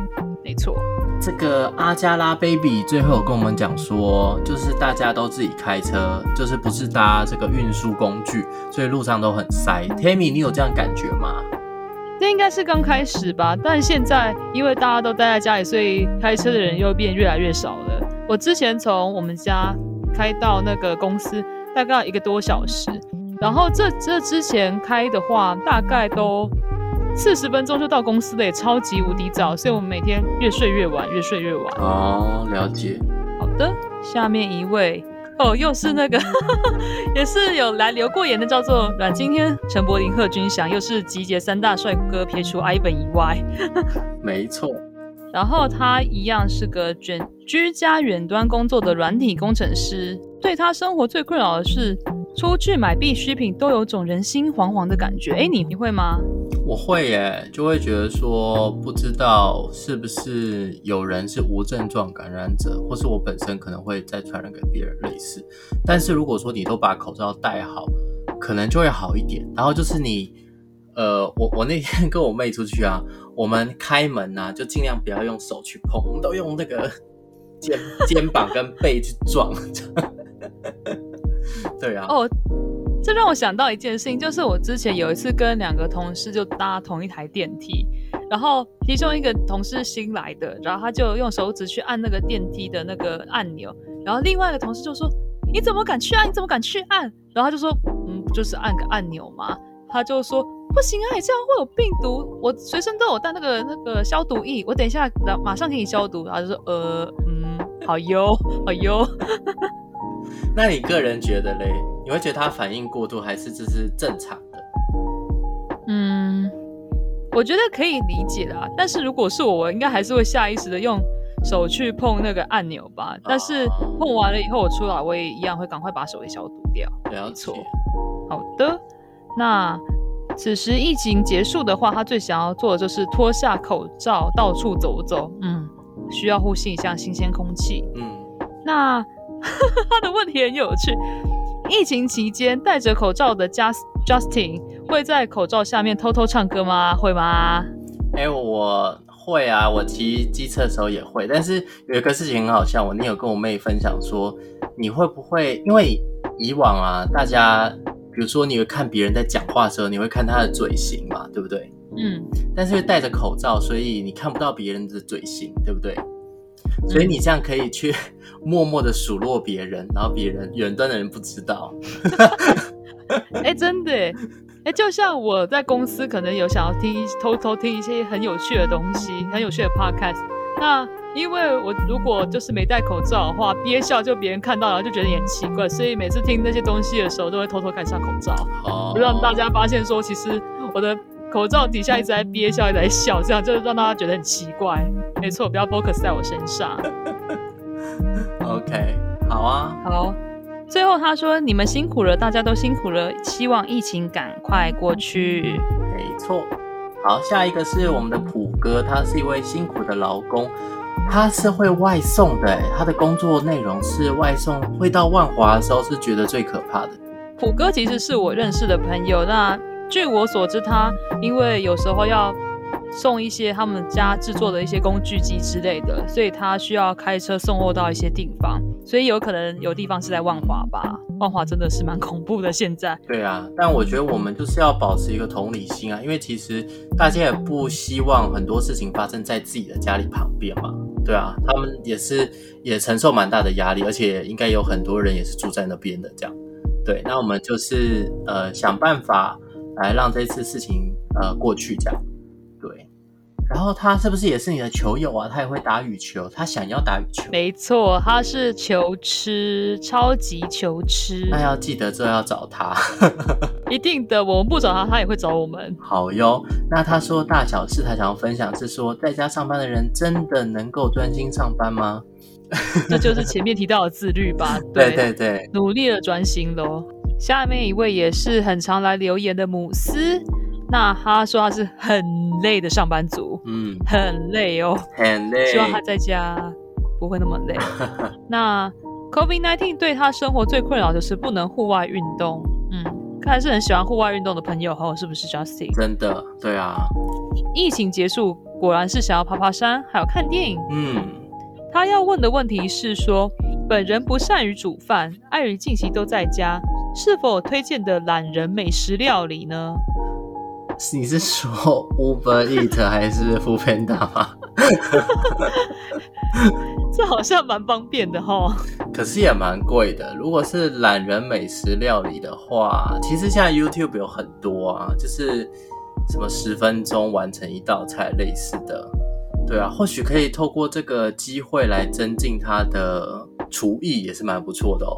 没错。
这个阿加拉 baby 最后有跟我们讲说，就是大家都自己开车，就是不是搭这个运输工具，所以路上都很塞。Tammy，你有这样感觉吗？
这应该是刚开始吧，但现在因为大家都待在家里，所以开车的人又变越来越少了。我之前从我们家开到那个公司，大概一个多小时。然后这这之前开的话，大概都四十分钟就到公司了，也超级无敌早，所以我们每天越睡越晚，越睡越晚。
哦，了解。
好的，下面一位哦，又是那个，也是有来留过言的，叫做阮经天、陈柏霖、贺军翔，又是集结三大帅哥，撇除 Ivan 以外。
没错。
然后他一样是个居家远端工作的软体工程师，对他生活最困扰的是。出去买必需品都有种人心惶惶的感觉，哎，你你会吗？
我会耶，就会觉得说，不知道是不是有人是无症状感染者，或是我本身可能会再传染给别人类似。但是如果说你都把口罩戴好，可能就会好一点。然后就是你，呃，我我那天跟我妹出去啊，我们开门啊，就尽量不要用手去碰，都用那个肩肩膀跟背去撞。对啊，
哦，这让我想到一件事情，就是我之前有一次跟两个同事就搭同一台电梯，然后其中一个同事新来的，然后他就用手指去按那个电梯的那个按钮，然后另外一个同事就说：“你怎么敢去按？你怎么敢去按？”然后他就说：“嗯，就是按个按钮嘛。”他就说：“不行啊，你这样会有病毒，我随身都有带那个那个消毒液，我等一下马上给你消毒。”然后就说：“呃，嗯。” 好优，好优。
那你个人觉得嘞？你会觉得他反应过度，还是这是正常的？
嗯，我觉得可以理解啊。但是如果是我，我应该还是会下意识的用手去碰那个按钮吧。但是碰完了以后，我出来我也一样会赶快把手给消毒掉。
没错。
好的。那此时疫情结束的话，他最想要做的就是脱下口罩到处走走。嗯，需要呼吸一下新鲜空气。嗯，那。他的问题很有趣。疫情期间戴着口罩的 Just Justin 会在口罩下面偷偷唱歌吗？会吗？
哎、欸，我会啊，我骑机车的时候也会。但是有一个事情很好笑，我你有跟我妹分享说，你会不会因为以往啊，大家比如说你会看别人在讲话的时候，你会看他的嘴型嘛，对不对？嗯。但是戴着口罩，所以你看不到别人的嘴型，对不对？所以你这样可以去默默的数落别人，然后别人远端的人不知道。
哎、欸，真的，哎、欸，就像我在公司可能有想要听偷偷听一些很有趣的东西，很有趣的 podcast。那因为我如果就是没戴口罩的话，憋笑就别人看到了就觉得也很奇怪，所以每次听那些东西的时候，都会偷偷盖上口罩，不、oh. 让大家发现说其实我的。口罩底下一直在憋笑，一直在笑，这样就让大家觉得很奇怪。没错，不要 focus 在我身上。
OK，好啊，
好。最后他说：“你们辛苦了，大家都辛苦了，希望疫情赶快过去。”
没错。好，下一个是我们的普哥，他是一位辛苦的劳工，他是会外送的，他的工作内容是外送，会到万华的时候是觉得最可怕的。
虎哥其实是我认识的朋友，那。据我所知，他因为有时候要送一些他们家制作的一些工具机之类的，所以他需要开车送货到一些地方，所以有可能有地方是在万华吧。万华真的是蛮恐怖的，现在。
对啊，但我觉得我们就是要保持一个同理心啊，因为其实大家也不希望很多事情发生在自己的家里旁边嘛。对啊，他们也是也承受蛮大的压力，而且应该有很多人也是住在那边的这样。对，那我们就是呃想办法。来让这次事情呃过去，这样对。然后他是不是也是你的球友啊？他也会打羽球，他想要打羽球。
没错，他是球痴，超级球痴。
那要记得之后要找他。
一定的，我们不找他，他也会找我们。
好哟。那他说大小事，他想要分享是说，在家上班的人真的能够专心上班吗？
这就是前面提到的自律吧？
对对对，
努力的专心喽。下面一位也是很常来留言的姆斯，那他说他是很累的上班族，嗯，很累哦，
很累。
希望他在家不会那么累。那 COVID-19 对他生活最困扰的是不能户外运动，嗯，看来是很喜欢户外运动的朋友哦，是不是 Justin？
真的，对啊。
疫情结束，果然是想要爬爬山，还有看电影。
嗯，
他要问的问题是说，本人不善于煮饭，碍于近期都在家。是否推荐的懒人美食料理呢？
你是说 Uber Eat 还是 Foodpanda 吗？
这好像蛮方便的哈。
可是也蛮贵的。如果是懒人美食料理的话，其实现在 YouTube 有很多啊，就是什么十分钟完成一道菜类似的。对啊，或许可以透过这个机会来增进他的厨艺，也是蛮不错的哦。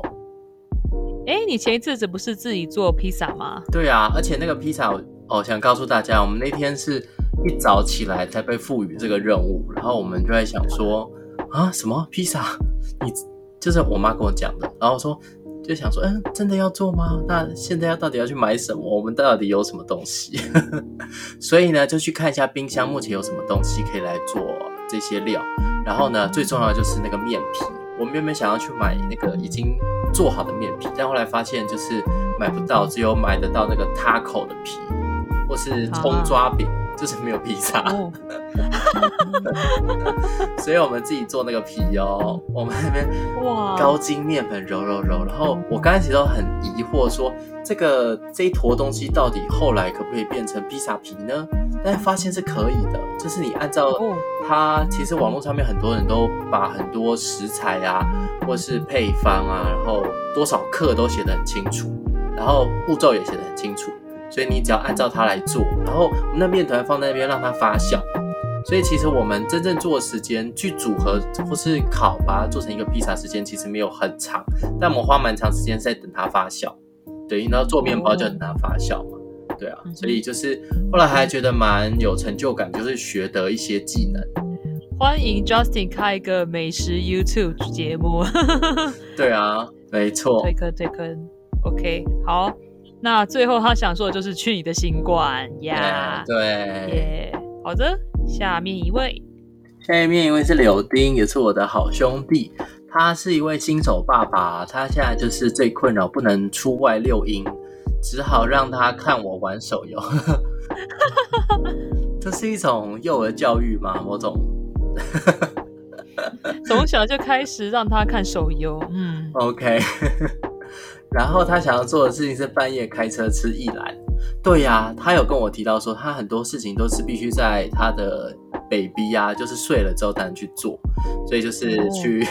哎，你前一阵子不是自己做披萨吗？
对啊，而且那个披萨，哦，想告诉大家，我们那天是一早起来才被赋予这个任务，然后我们就在想说，啊，什么披萨？你就是我妈跟我讲的，然后说就想说，嗯，真的要做吗？那现在要到底要去买什么？我们到底有什么东西？所以呢，就去看一下冰箱，目前有什么东西可以来做这些料。然后呢，最重要的就是那个面皮，我们原本想要去买那个已经。做好的面皮，但后来发现就是买不到，只有买得到那个 taco 的皮，或是葱抓饼，啊、就是没有披萨。哦、所以我们自己做那个皮哦，我们那边哇，高筋面粉揉揉揉。然后我刚开始都很疑惑说，说这个这一坨东西到底后来可不可以变成披萨皮呢？但发现是可以的，就是你按照它，其实网络上面很多人都把很多食材啊，或是配方啊，然后多少克都写得很清楚，然后步骤也写得很清楚，所以你只要按照它来做，然后我们那面团放在那边让它发酵，所以其实我们真正做的时间去组合或是烤，把它做成一个披萨，时间其实没有很长，但我们花蛮长时间在等它发酵。对，然后做面包就等它发酵嘛。对啊，所以就是后来还觉得蛮有成就感，就是学得一些技能。
欢迎 Justin 开一个美食 YouTube 节目。
对啊，没错。
推坑推坑，OK，好。那最后他想说的就是去你的新冠呀。Yeah,
对。耶
，yeah, 好的，下面一位。
下面一位是柳丁，也是我的好兄弟。他是一位新手爸爸，他现在就是最困扰，不能出外遛鹰。只好让他看我玩手游，这是一种幼儿教育吗？某种，
从小就开始让他看手游，嗯
，OK。然后他想要做的事情是半夜开车吃一兰。对呀、啊，他有跟我提到说，他很多事情都是必须在他的 baby 啊，就是睡了之后才能去做，所以就是去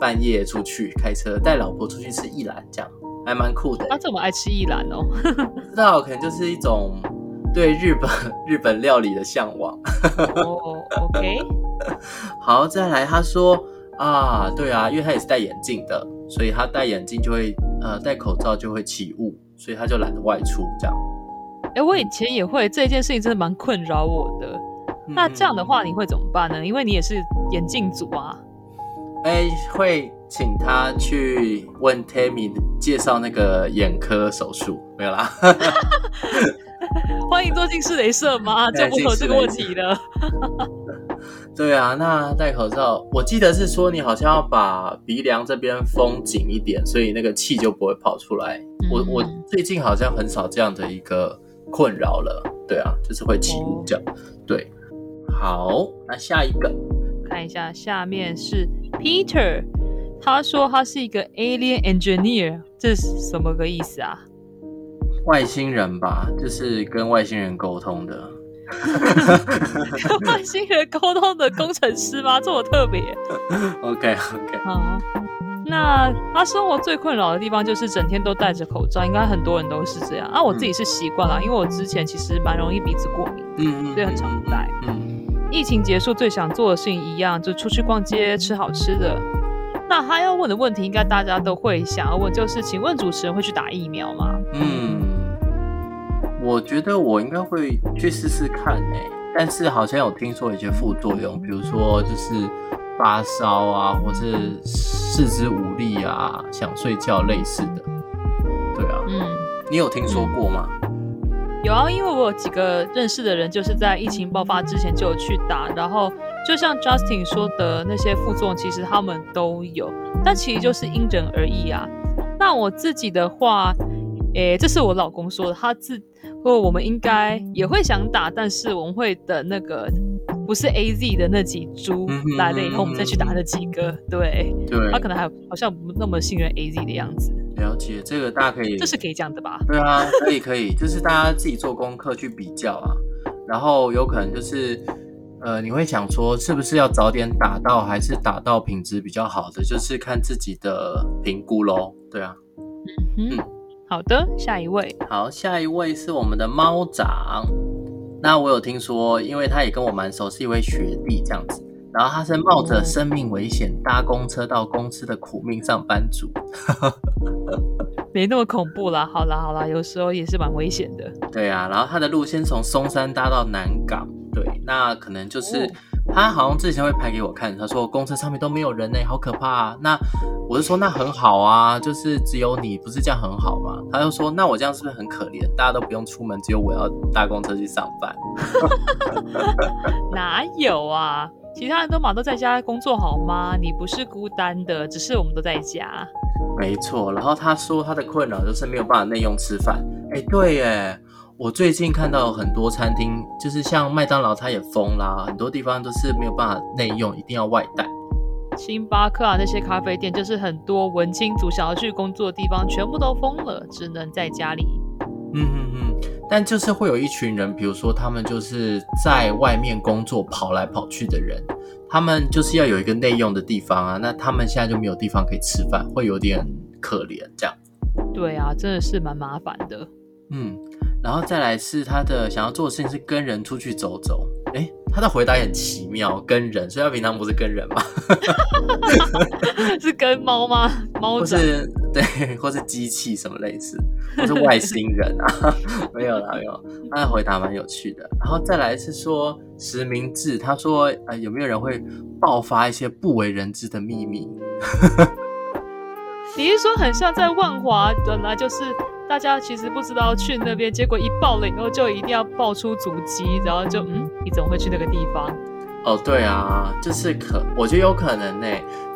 半夜出去开车，带老婆出去吃一兰这样。还蛮酷的。
他这么爱吃一兰哦？
不知道，可能就是一种对日本 日本料理的向往。
哦，OK。
好，再来，他说啊，对啊，因为他也是戴眼镜的，所以他戴眼镜就会呃戴口罩就会起雾，所以他就懒得外出这样。
哎，我以前也会，这件事情真的蛮困扰我的。那这样的话，你会怎么办呢？因为你也是眼镜族啊。
哎，会。请他去问 Tammy 介绍那个眼科手术，没有啦。
欢迎做近视雷射吗？就不会这个问题了。
对啊，那戴口罩，我记得是说你好像要把鼻梁这边封紧一点，所以那个气就不会跑出来。嗯、我我最近好像很少这样的一个困扰了。对啊，就是会起雾这样。哦、对，好，那下一个
看一下，下面是 Peter。他说他是一个 alien engineer，这是什么个意思啊？
外星人吧，就是跟外星人沟通的。
跟外星人沟通的工程师吗？这么特别。
OK OK。
好，那他生活最困扰的地方就是整天都戴着口罩，应该很多人都是这样。啊，我自己是习惯了，因为我之前其实蛮容易鼻子过敏，嗯，所以很常戴。嗯，疫情结束最想做的事情一样，就出去逛街，吃好吃的。那他要问的问题，应该大家都会想要问，就是请问主持人会去打疫苗吗？
嗯，我觉得我应该会去试试看诶，但是好像有听说一些副作用，比如说就是发烧啊，或是四肢无力啊，想睡觉类似的。对啊，嗯，你有听说过吗？
有啊，因为我有几个认识的人，就是在疫情爆发之前就有去打，然后就像 Justin 说的那些副作用，其实他们都有，但其实就是因人而异啊。那我自己的话，诶，这是我老公说的，他自或我们应该也会想打，但是我们会等那个不是 AZ 的那几株来了以后，我们再去打那几个。对，
对，
他可能还好像不那么信任 AZ 的样子。
了解，这个大家可以，
这是可以讲的吧？
对啊，可以可以，就是大家自己做功课去比较啊，然后有可能就是，呃，你会想说是不是要早点打到，还是打到品质比较好的，就是看自己的评估喽。对啊，
嗯，好的，下一位，
好，下一位是我们的猫长，那我有听说，因为他也跟我蛮熟，是一位学弟这样子。然后他是冒着生命危险搭公车到公司的苦命上班族，
没那么恐怖啦。好啦好啦，有时候也是蛮危险的。
对啊，然后他的路先从松山搭到南港，对，那可能就是、哦、他好像之前会拍给我看，他说公车上面都没有人呢，好可怕啊。那我就说那很好啊，就是只有你不是这样很好吗？他就说那我这样是不是很可怜？大家都不用出门，只有我要搭公车去上班。
哪有啊？其他人都嘛都在家工作好吗？你不是孤单的，只是我们都在家。
没错，然后他说他的困扰就是没有办法内用吃饭。哎，对耶，我最近看到很多餐厅，就是像麦当劳，它也封啦，很多地方都是没有办法内用，一定要外带。
星巴克啊，那些咖啡店，就是很多文青族想要去工作的地方，全部都封了，只能在家里。
嗯嗯嗯。但就是会有一群人，比如说他们就是在外面工作跑来跑去的人，他们就是要有一个内用的地方啊，那他们现在就没有地方可以吃饭，会有点可怜这样。
对啊，真的是蛮麻烦的。
嗯，然后再来是他的想要做的事情是跟人出去走走。哎，他的回答也很奇妙，跟人，所以他平常不是跟人吗？
是跟猫吗？猫
或是对，或是机器什么类似，或是外星人啊？没有啦，没有。他的回答蛮有趣的。然后再来是说实名制，他说呃，有没有人会爆发一些不为人知的秘密？
你是说很像在万华，本来就是大家其实不知道去那边，结果一报了以后就一定要报出足迹，然后就嗯，你怎么会去那个地方？
哦，对啊，就是可，我觉得有可能呢，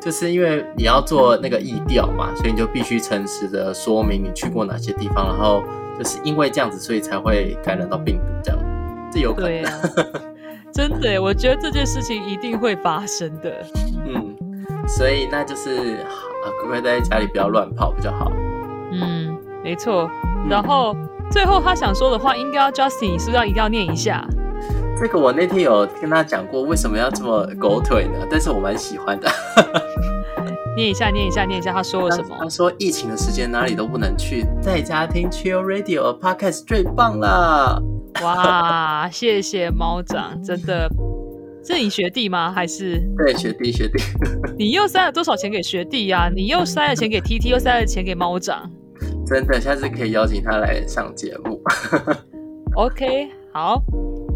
就是因为你要做那个意调嘛，所以你就必须诚实的说明你去过哪些地方，然后就是因为这样子，所以才会感染到病毒这样，这有可能。啊，
真的，我觉得这件事情一定会发生的。
嗯，所以那就是。啊，乖乖待在家里，不要乱跑比较好。
嗯，没错。然后、嗯、最后他想说的话，应该要 Justin，你是不是要一定要念一下？
这个我那天有跟他讲过，为什么要这么狗腿呢？但是我蛮喜欢的。
念一下，念一下，念一下，他说了什么？
他，他说疫情的时间哪里都不能去，在家听 Chill Radio Podcast 最棒了。
哇，谢谢猫长，真的。是你学弟吗？还是
对学弟学弟？
你又塞了多少钱给学弟呀、啊？你又塞了钱给 TT，又塞了钱给猫长。
真的，下次可以邀请他来上节目。
OK，好。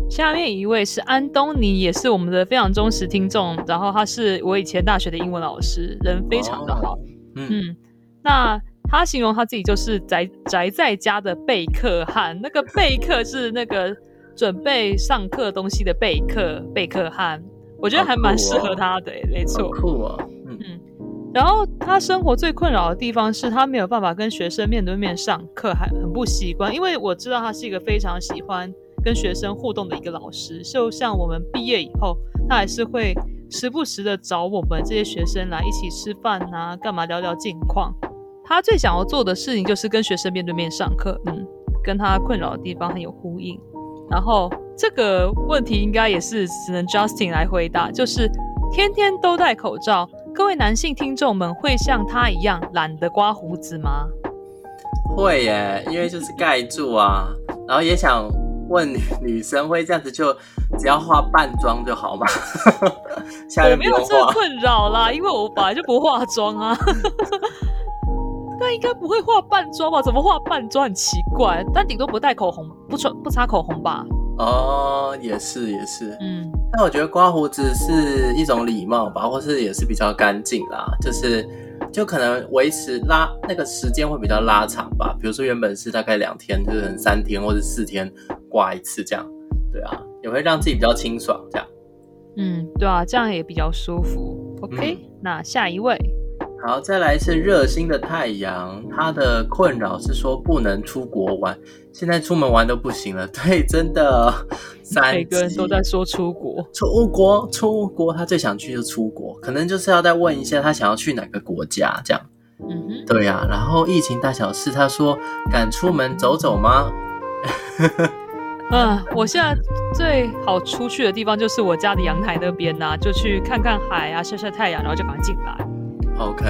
下面一位是安东尼，也是我们的非常忠实听众。然后他是我以前大学的英文老师，人非常的好。Oh, 嗯，嗯，那他形容他自己就是宅宅在家的备课汉。那个备课是那个。准备上课东西的备课备课汉，我觉得还蛮适合他的，欸，没错。
酷啊，
嗯嗯。然后他生活最困扰的地方是他没有办法跟学生面对面上课，还很不习惯。因为我知道他是一个非常喜欢跟学生互动的一个老师，就像我们毕业以后，他还是会时不时的找我们这些学生来一起吃饭啊，干嘛聊聊近况。他最想要做的事情就是跟学生面对面上课，嗯，跟他困扰的地方很有呼应。然后这个问题应该也是只能 Justin 来回答，就是天天都戴口罩，各位男性听众们会像他一样懒得刮胡子吗？
会耶，因为就是盖住啊。然后也想问女女生会这样子就只要化半妆就好吗？
我没有这个困扰啦，因为我本来就不化妆啊。那应该不会化半妆吧？怎么化半妆很奇怪，但顶多不带口红，不穿不擦口红吧？
哦，也是也是，嗯。但我觉得刮胡子是一种礼貌吧，或是也是比较干净啦，就是就可能维持拉那个时间会比较拉长吧。比如说原本是大概两天，就是三天或者四天刮一次这样，对啊，也会让自己比较清爽这样。
嗯，对啊，这样也比较舒服。OK，嗯，那下一位。
好，再来是热心的太阳，他的困扰是说不能出国玩，现在出门玩都不行了。对，真的，三
每个人都在说出国，
出国，出国，他最想去就出国，可能就是要再问一下他想要去哪个国家，这样。嗯哼，对呀、啊。然后疫情大小事，他说敢出门走走吗？
嗯，我现在最好出去的地方就是我家的阳台那边呐、啊，就去看看海啊，晒晒太阳，然后就赶快进来。
OK，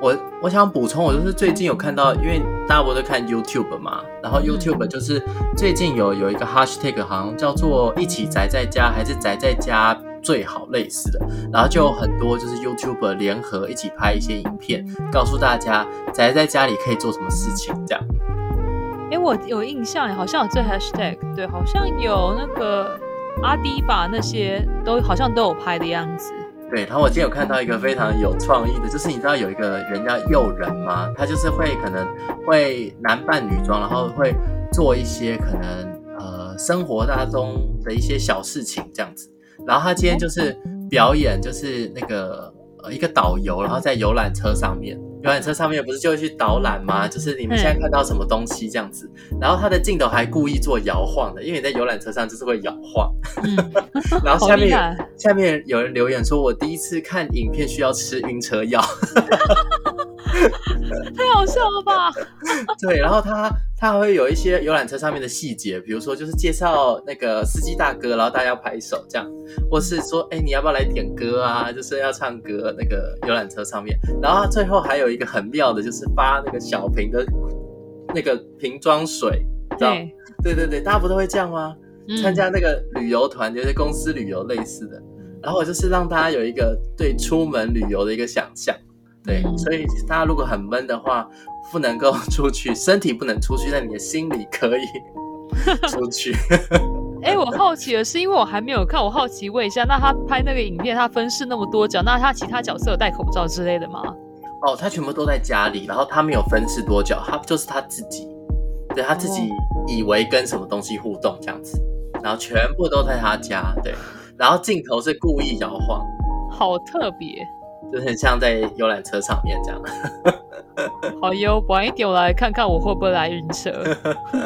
我我想补充，我就是最近有看到，因为大家不都看 YouTube 嘛，然后 YouTube 就是最近有有一个 Hashtag，好像叫做“一起宅在家”还是“宅在家最好”类似的，然后就有很多就是 YouTuber 联合一起拍一些影片，告诉大家宅在家里可以做什么事情，这样。
哎、欸，我有印象，好像有这 Hashtag，对，好像有那个阿迪吧，那些都好像都有拍的样子。
对，然后我今天有看到一个非常有创意的，就是你知道有一个人叫诱人吗？他就是会可能会男扮女装，然后会做一些可能呃生活当中的一些小事情这样子。然后他今天就是表演，就是那个呃一个导游，然后在游览车上面。游览车上面不是就会去导览吗？就是你们现在看到什么东西这样子，然后它的镜头还故意做摇晃的，因为你在游览车上就是会摇晃。嗯、然后下面下面有人留言说：“我第一次看影片需要吃晕车药。”
太好笑了吧？
对，然后他他还会有一些游览车上面的细节，比如说就是介绍那个司机大哥，然后大家要拍手这样，或是说哎你要不要来点歌啊？就是要唱歌那个游览车上面，然后他最后还有一个很妙的，就是发那个小瓶的那个瓶装水，对对对对，大家不都会这样吗？参加那个旅游团，就是公司旅游类似的。然后我就是让大家有一个对出门旅游的一个想象，对，嗯、所以大家如果很闷的话，不能够出去，身体不能出去，但你的心里可以 出去。
哎、欸，我好奇的是，因为我还没有看，我好奇问一下，那他拍那个影片，他分饰那么多角，那他其他角色有戴口罩之类的吗？
哦，他全部都在家里，然后他没有分饰多角，他就是他自己，对，他自己以为跟什么东西互动这样子，然后全部都在他家，对。然后镜头是故意摇晃，
好特别，
就很像在游览车上面这样。
好哟，晚一点我来看看我会不会来晕车。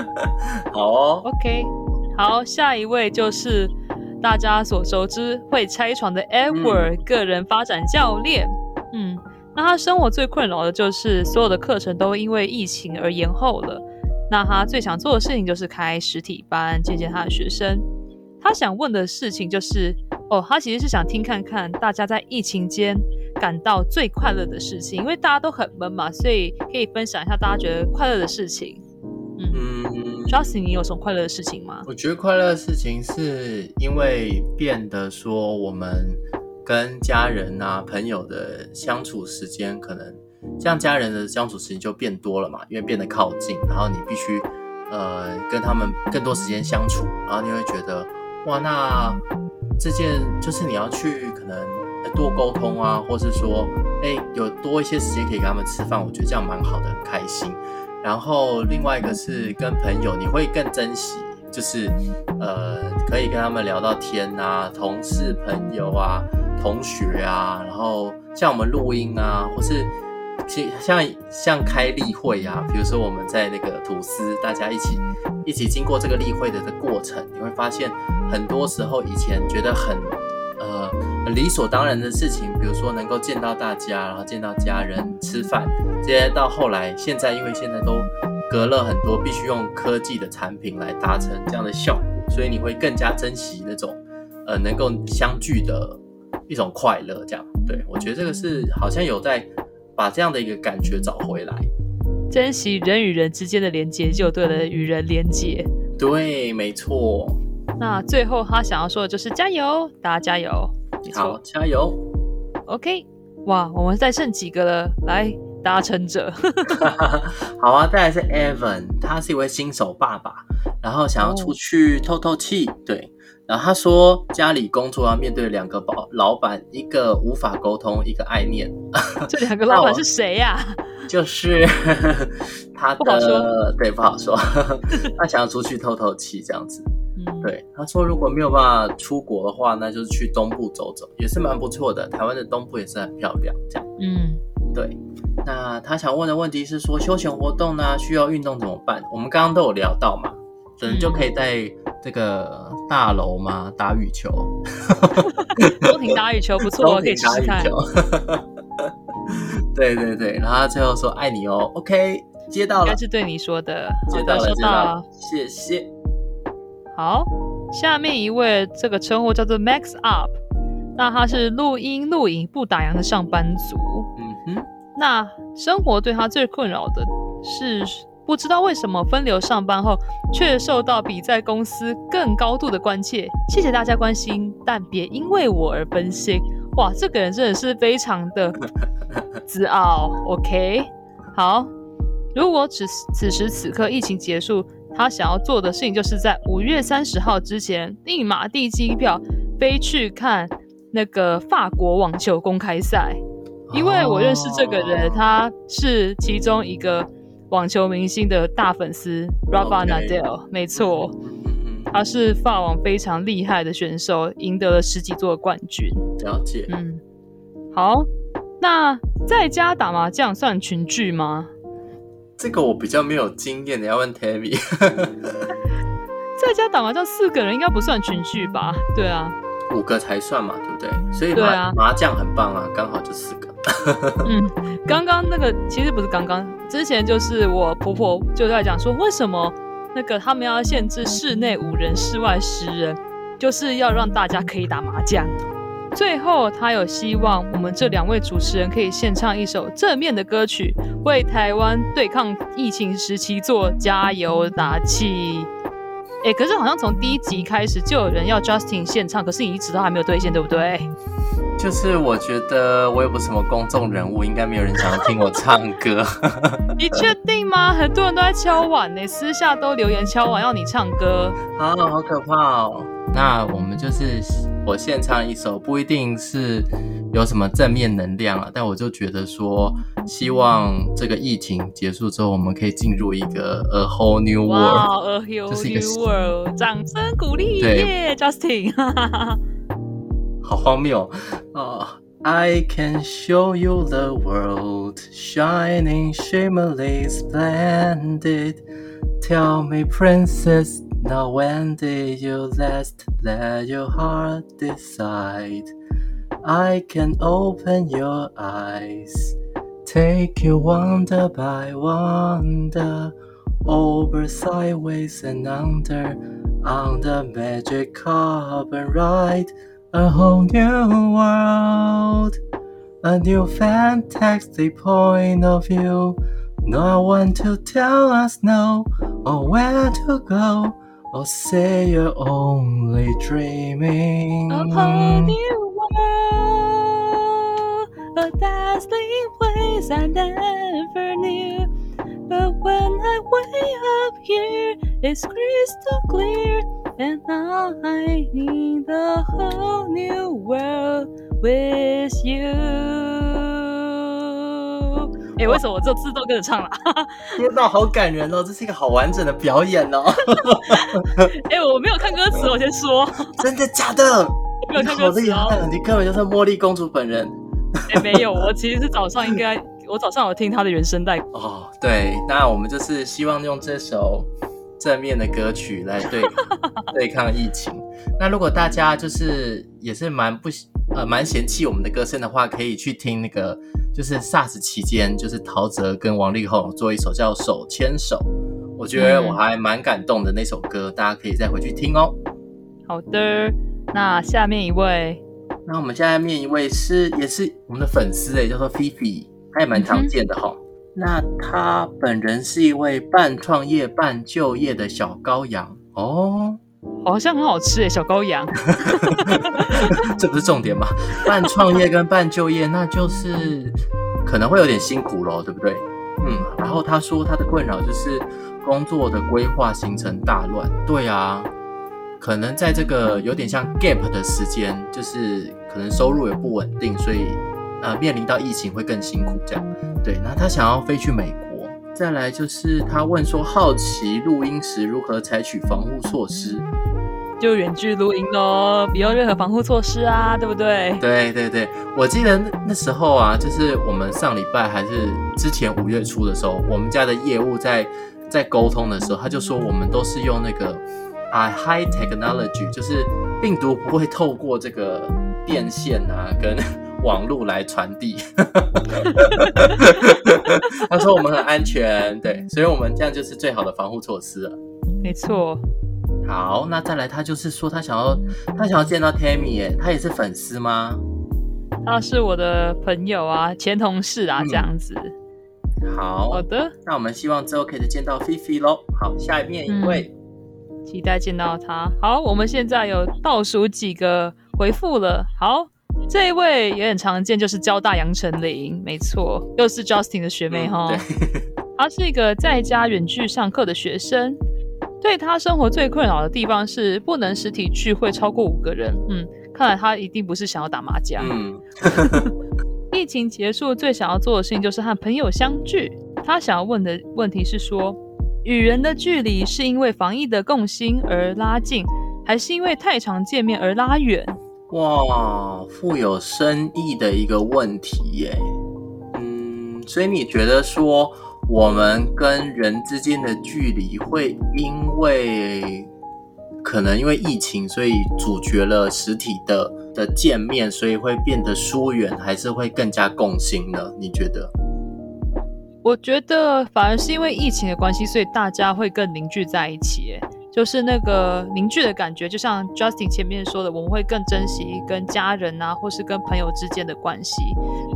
好哦
，OK，好，下一位就是大家所熟知会拆床的 Edward、嗯、个人发展教练。嗯，那他生活最困扰的就是所有的课程都因为疫情而延后了。那他最想做的事情就是开实体班，见见他的学生。他想问的事情就是，哦，他其实是想听看看大家在疫情间感到最快乐的事情，因为大家都很闷嘛，所以可以分享一下大家觉得快乐的事情。嗯，Justin，你有什么快乐的事情吗？
我觉得快乐的事情是因为变得说，我们跟家人啊、朋友的相处时间，可能像家人的相处时间就变多了嘛，因为变得靠近，然后你必须呃跟他们更多时间相处，然后你会觉得。哇，那这件就是你要去可能多沟通啊，或是说，哎，有多一些时间可以跟他们吃饭，我觉得这样蛮好的，很开心。然后另外一个是跟朋友，你会更珍惜，就是呃，可以跟他们聊到天啊，同事、朋友啊，同学啊，然后像我们录音啊，或是。像像开例会啊，比如说我们在那个吐司，大家一起一起经过这个例会的的过程，你会发现很多时候以前觉得很呃理所当然的事情，比如说能够见到大家，然后见到家人吃饭，这些到后来现在因为现在都隔了很多，必须用科技的产品来达成这样的效果，所以你会更加珍惜那种呃能够相聚的一种快乐。这样，对，我觉得这个是好像有在。把这样的一个感觉找回来，
珍惜人与人之间的连接，就对了，与人连接。
对，没错。
那最后他想要说的就是加油，大家加油，
好，加油。
OK，哇，我们再剩几个了，来，达成者。
好啊，再来是 Evan，他是一位新手爸爸，然后想要出去透透气，哦、对。然后他说，家里工作要面对两个老老板，一个无法沟通，一个爱念。
这两个老板是谁呀、啊？
就是他的。对，不好说。他想要出去透透气，这样子。嗯，对。他说，如果没有办法出国的话，那就是去东部走走，也是蛮不错的。台湾的东部也是很漂亮，这样。嗯，对。那他想问的问题是说，休闲活动呢，需要运动怎么办？我们刚刚都有聊到嘛，可能就可以在。这个大楼嘛？打羽球，
宫廷打羽球不错，可以试试看。
对对对，然后他最后说爱你哦，OK，接到了，
应该是对你说的，
接到了，接到了，谢谢。
好，下面一位这个称呼叫做 Max Up，那他是录音录影不打烊的上班族。嗯哼，那生活对他最困扰的是。不知道为什么分流上班后，却受到比在公司更高度的关切。谢谢大家关心，但别因为我而分心。哇，这个人真的是非常的 自傲。OK，好，如果此此时此刻疫情结束，他想要做的事情就是在五月三十号之前立马订机票飞去看那个法国网球公开赛，因为我认识这个人，他是其中一个。网球明星的大粉丝 Rafa Nadal，没错，他是法网非常厉害的选手，赢得了十几座冠军。
了解，
嗯，好，那在家打麻将算群聚吗？
这个我比较没有经验，你要问 Tammy。
在家打麻将四个人应该不算群聚吧？对啊，
五个才算嘛，对不对？所以麻麻将很棒啊，刚好就四个。
嗯，刚刚那个其实不是刚刚，之前就是我婆婆就在讲说，为什么那个他们要限制室内五人，室外十人，就是要让大家可以打麻将。最后，他有希望我们这两位主持人可以献唱一首正面的歌曲，为台湾对抗疫情时期做加油打气。哎、欸，可是好像从第一集开始就有人要 Justin 献唱，可是你一直都还没有兑现，对不对？
就是我觉得我也不是什么公众人物，应该没有人想要听我唱歌。
你确定吗？很多人都在敲碗呢，私下都留言敲碗要你唱歌。
啊，好可怕哦！那我们就是我献唱一首，不一定是有什么正面能量啊，但我就觉得说，希望这个疫情结束之后，我们可以进入一个 a whole new world，a
whole new world，掌声鼓励，耶，Justin，
好荒谬哦！I can show you the world shining, shimmering, splendid. Tell me, princess. Now when did you last let your heart decide? I can open your eyes, take you wonder by wonder, over, sideways and under, on the magic carpet ride, a whole new world, a new fantastic point of view. No one to tell us no or where to go. Or say you're only dreaming.
A whole new world, a dazzling place I never knew. But when I way up here, it's crystal clear, and now I need the whole new world with you. 哎、欸，为什么我这自动跟着唱了？
天哪，好感人哦！这是一个好完整的表演哦。
哎、欸，我没有看歌词，我先说。
真的假的？
没有看歌词哦。
你根本就是茉莉公主本人。
哎、欸，没有，我其实是早上应该，我早上有听她的原声带。
哦，对，那我们就是希望用这首正面的歌曲来对对抗疫情。那如果大家就是也是蛮不呃蛮嫌弃我们的歌声的话，可以去听那个。就是 SARS 期间，就是陶喆跟王力宏做一首叫《手牵手》，我觉得我还蛮感动的那首歌，嗯，大家可以再回去听哦。
好的，那下面一位，
那我们下面一位是也是我们的粉丝诶，叫做 Fifi，他也蛮常见的哈，哦嗯。那他本人是一位半创业半就业的小羔羊哦。
好像很好吃诶，小羔羊。
这不是重点吗？半创业跟半就业，那就是可能会有点辛苦咯，对不对？嗯。然后他说他的困扰就是工作的规划行程大乱。对啊，可能在这个有点像 gap 的时间，就是可能收入也不稳定，所以呃面临到疫情会更辛苦这样。对，那他想要飞去美国。再来就是他问说，好奇录音时如何采取防护措施？
就远距录音咯，不用任何防护措施啊，对不对？
对对对，我记得那时候啊，就是我们上礼拜还是之前五月初的时候，我们家的业务在在沟通的时候，他就说我们都是用那个啊 high technology，就是病毒不会透过这个电线啊跟。网络来传递，他说我们很安全，对，所以我们这样就是最好的防护措施了。
没错。
好，那再来，他就是说他想要他想要见到 Tammy 耶，他也是粉丝吗？
他是我的朋友啊，前同事啊，这样子。
嗯、好
好的，
那我们希望之后可以再见到 Fifi 喽。好，下面一位、
嗯，期待见到他。好，我们现在有倒数几个回复了。好。这一位也很常见，就是交大杨丞琳，没错，又是 Justin 的学妹哈。她、嗯、是一个在家远距上课的学生，对她生活最困扰的地方是不能实体聚会超过五个人。嗯，看来她一定不是想要打麻将。嗯，疫情结束最想要做的事情就是和朋友相聚。她想要问的问题是说，与人的距离是因为防疫的共心而拉近，还是因为太常见面而拉远？
哇，富有深意的一个问题耶。嗯，所以你觉得说我们跟人之间的距离会因为可能因为疫情，所以阻绝了实体的的见面，所以会变得疏远，还是会更加共心呢？你觉得？
我觉得反而是因为疫情的关系，所以大家会更凝聚在一起。就是那个凝聚的感觉，就像 Justin 前面说的，我们会更珍惜跟家人啊，或是跟朋友之间的关系。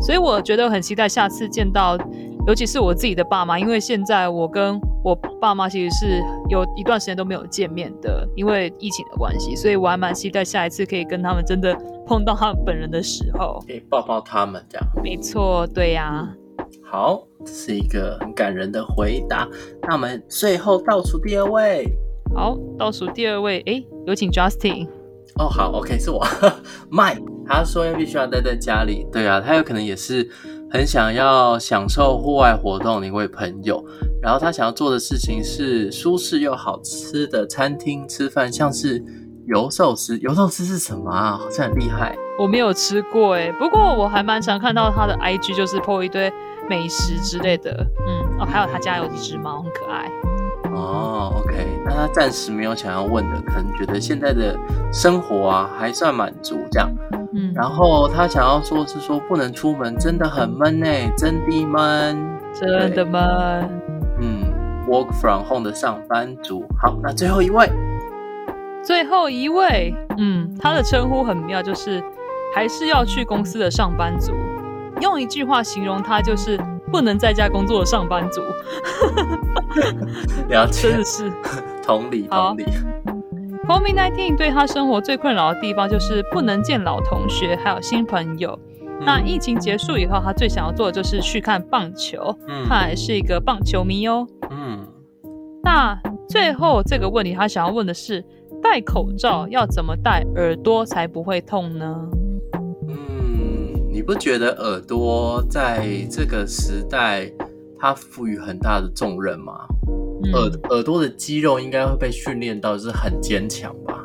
所以我觉得很期待下次见到，尤其是我自己的爸妈，因为现在我跟我爸妈其实是有一段时间都没有见面的，因为疫情的关系，所以我还蛮期待下一次可以跟他们真的碰到他们本人的时候，
可以抱抱他们这样。
没错，对呀、啊。
好，这是一个很感人的回答。那我们最后倒数第二位，
好，倒数第二位，哎，有请 Justin。
哦，好，OK，是我，Mike。他说要必须要待在家里，对啊，他有可能也是很想要享受户外活动的一位朋友。然后他想要做的事情是舒适又好吃的餐厅吃饭，像是油寿司。油寿司是什么啊？好像很厉害。
我没有吃过诶，不过我还蛮常看到他的 IG，就是 po 一堆美食之类的。嗯，哦，还有他家有一只猫，很可爱。
哦，OK，那他暂时没有想要问的，可能觉得现在的生活啊还算满足这样。嗯，然后他想要说是说不能出门，真的很闷诶，真的闷，
真的闷。
嗯，work from home 的上班族。好，那最后一位，
最后一位，嗯，他的称呼很妙，就是还是要去公司的上班族。用一句话形容他，就是不能在家工作的上班族。
了解，
真的是
同理同理。
COVID-19 对他生活最困扰的地方，就是不能见老同学，还有新朋友。嗯、那疫情结束以后，他最想要做的就是去看棒球。嗯，他还是一个棒球迷哦。嗯，那最后这个问题，他想要问的是：戴口罩要怎么戴，耳朵才不会痛呢？
嗯你不觉得耳朵在这个时代，它赋予很大的重任吗？嗯、耳耳朵的肌肉应该会被训练到是很坚强吧？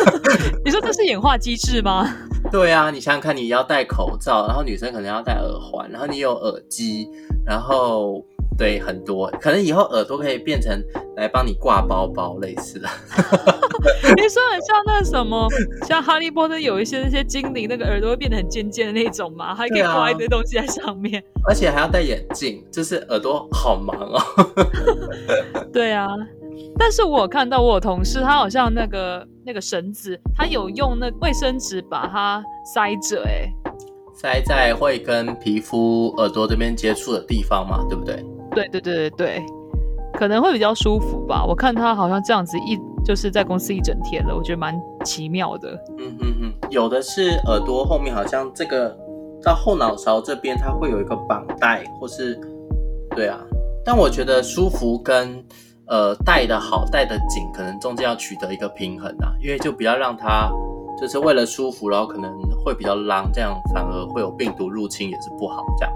你说这是演化机制吗？
对啊，你想想看，你要戴口罩，然后女生可能要戴耳环，然后你有耳机，然后。对，很多可能以后耳朵可以变成来帮你挂包包类似的。
你说很像那什么，像哈利波特有一些那些精灵，那个耳朵会变得很尖尖的那种嘛，还可以挂一堆东西在上面，
而且还要戴眼镜，就是耳朵好忙哦。
对啊，但是我看到我有同事，他好像那个那个绳子，他有用那卫生纸把它塞着，哎，
塞在会跟皮肤耳朵这边接触的地方嘛，对不对？
对对对对对，可能会比较舒服吧。我看他好像这样子一就是在公司一整天了，我觉得蛮奇妙的。
嗯嗯嗯，有的是耳朵后面好像这个到后脑勺这边，它会有一个绑带，或是对啊。但我觉得舒服跟呃戴的好戴的紧，可能中间要取得一个平衡啊，因为就不要让它就是为了舒服，然后可能会比较浪，这样反而会有病毒入侵也是不好这样。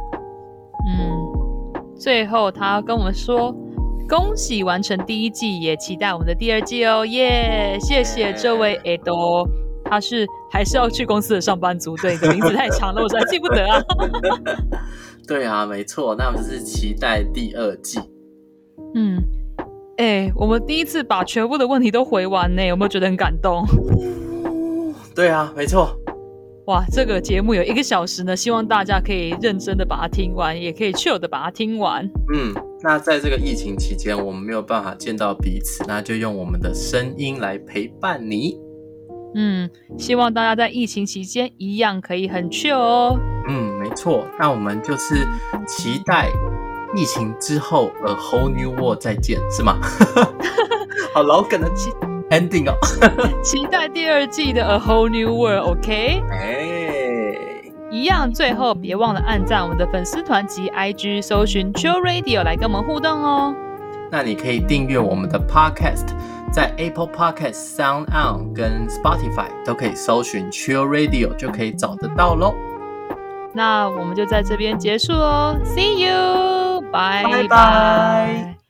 嗯。最后，他跟我们说：“恭喜完成第一季，也期待我们的第二季哦，耶！谢谢这位 Edo，他是还是要去公司的上班族，对，你的名字太长了，我实在记不得啊。”
对啊，没错，那我们是期待第二季。
嗯，哎、欸，我们第一次把全部的问题都回完呢，有没有觉得很感动？
对啊，没错。
哇，这个节目有一个小时呢，希望大家可以认真的把它听完，也可以 chill 的把它听完。
嗯，那在这个疫情期间，我们没有办法见到彼此，那就用我们的声音来陪伴你。
嗯，希望大家在疫情期间一样可以很 chill 哦。
嗯，没错，那我们就是期待疫情之后 A Whole New World 再见，是吗？好老梗的期。Ending 哦，
期待第二季的 A Whole New World，OK？
哎，
一样，最后别忘了按赞我们的粉丝团及 IG，搜寻 Chill Radio 来跟我们互动哦。
那你可以订阅我们的 Podcast，在 Apple Podcast、Sound On 跟 Spotify 都可以搜寻 Chill Radio 就可以找得到喽。
那我们就在这边结束哦，See you，拜拜。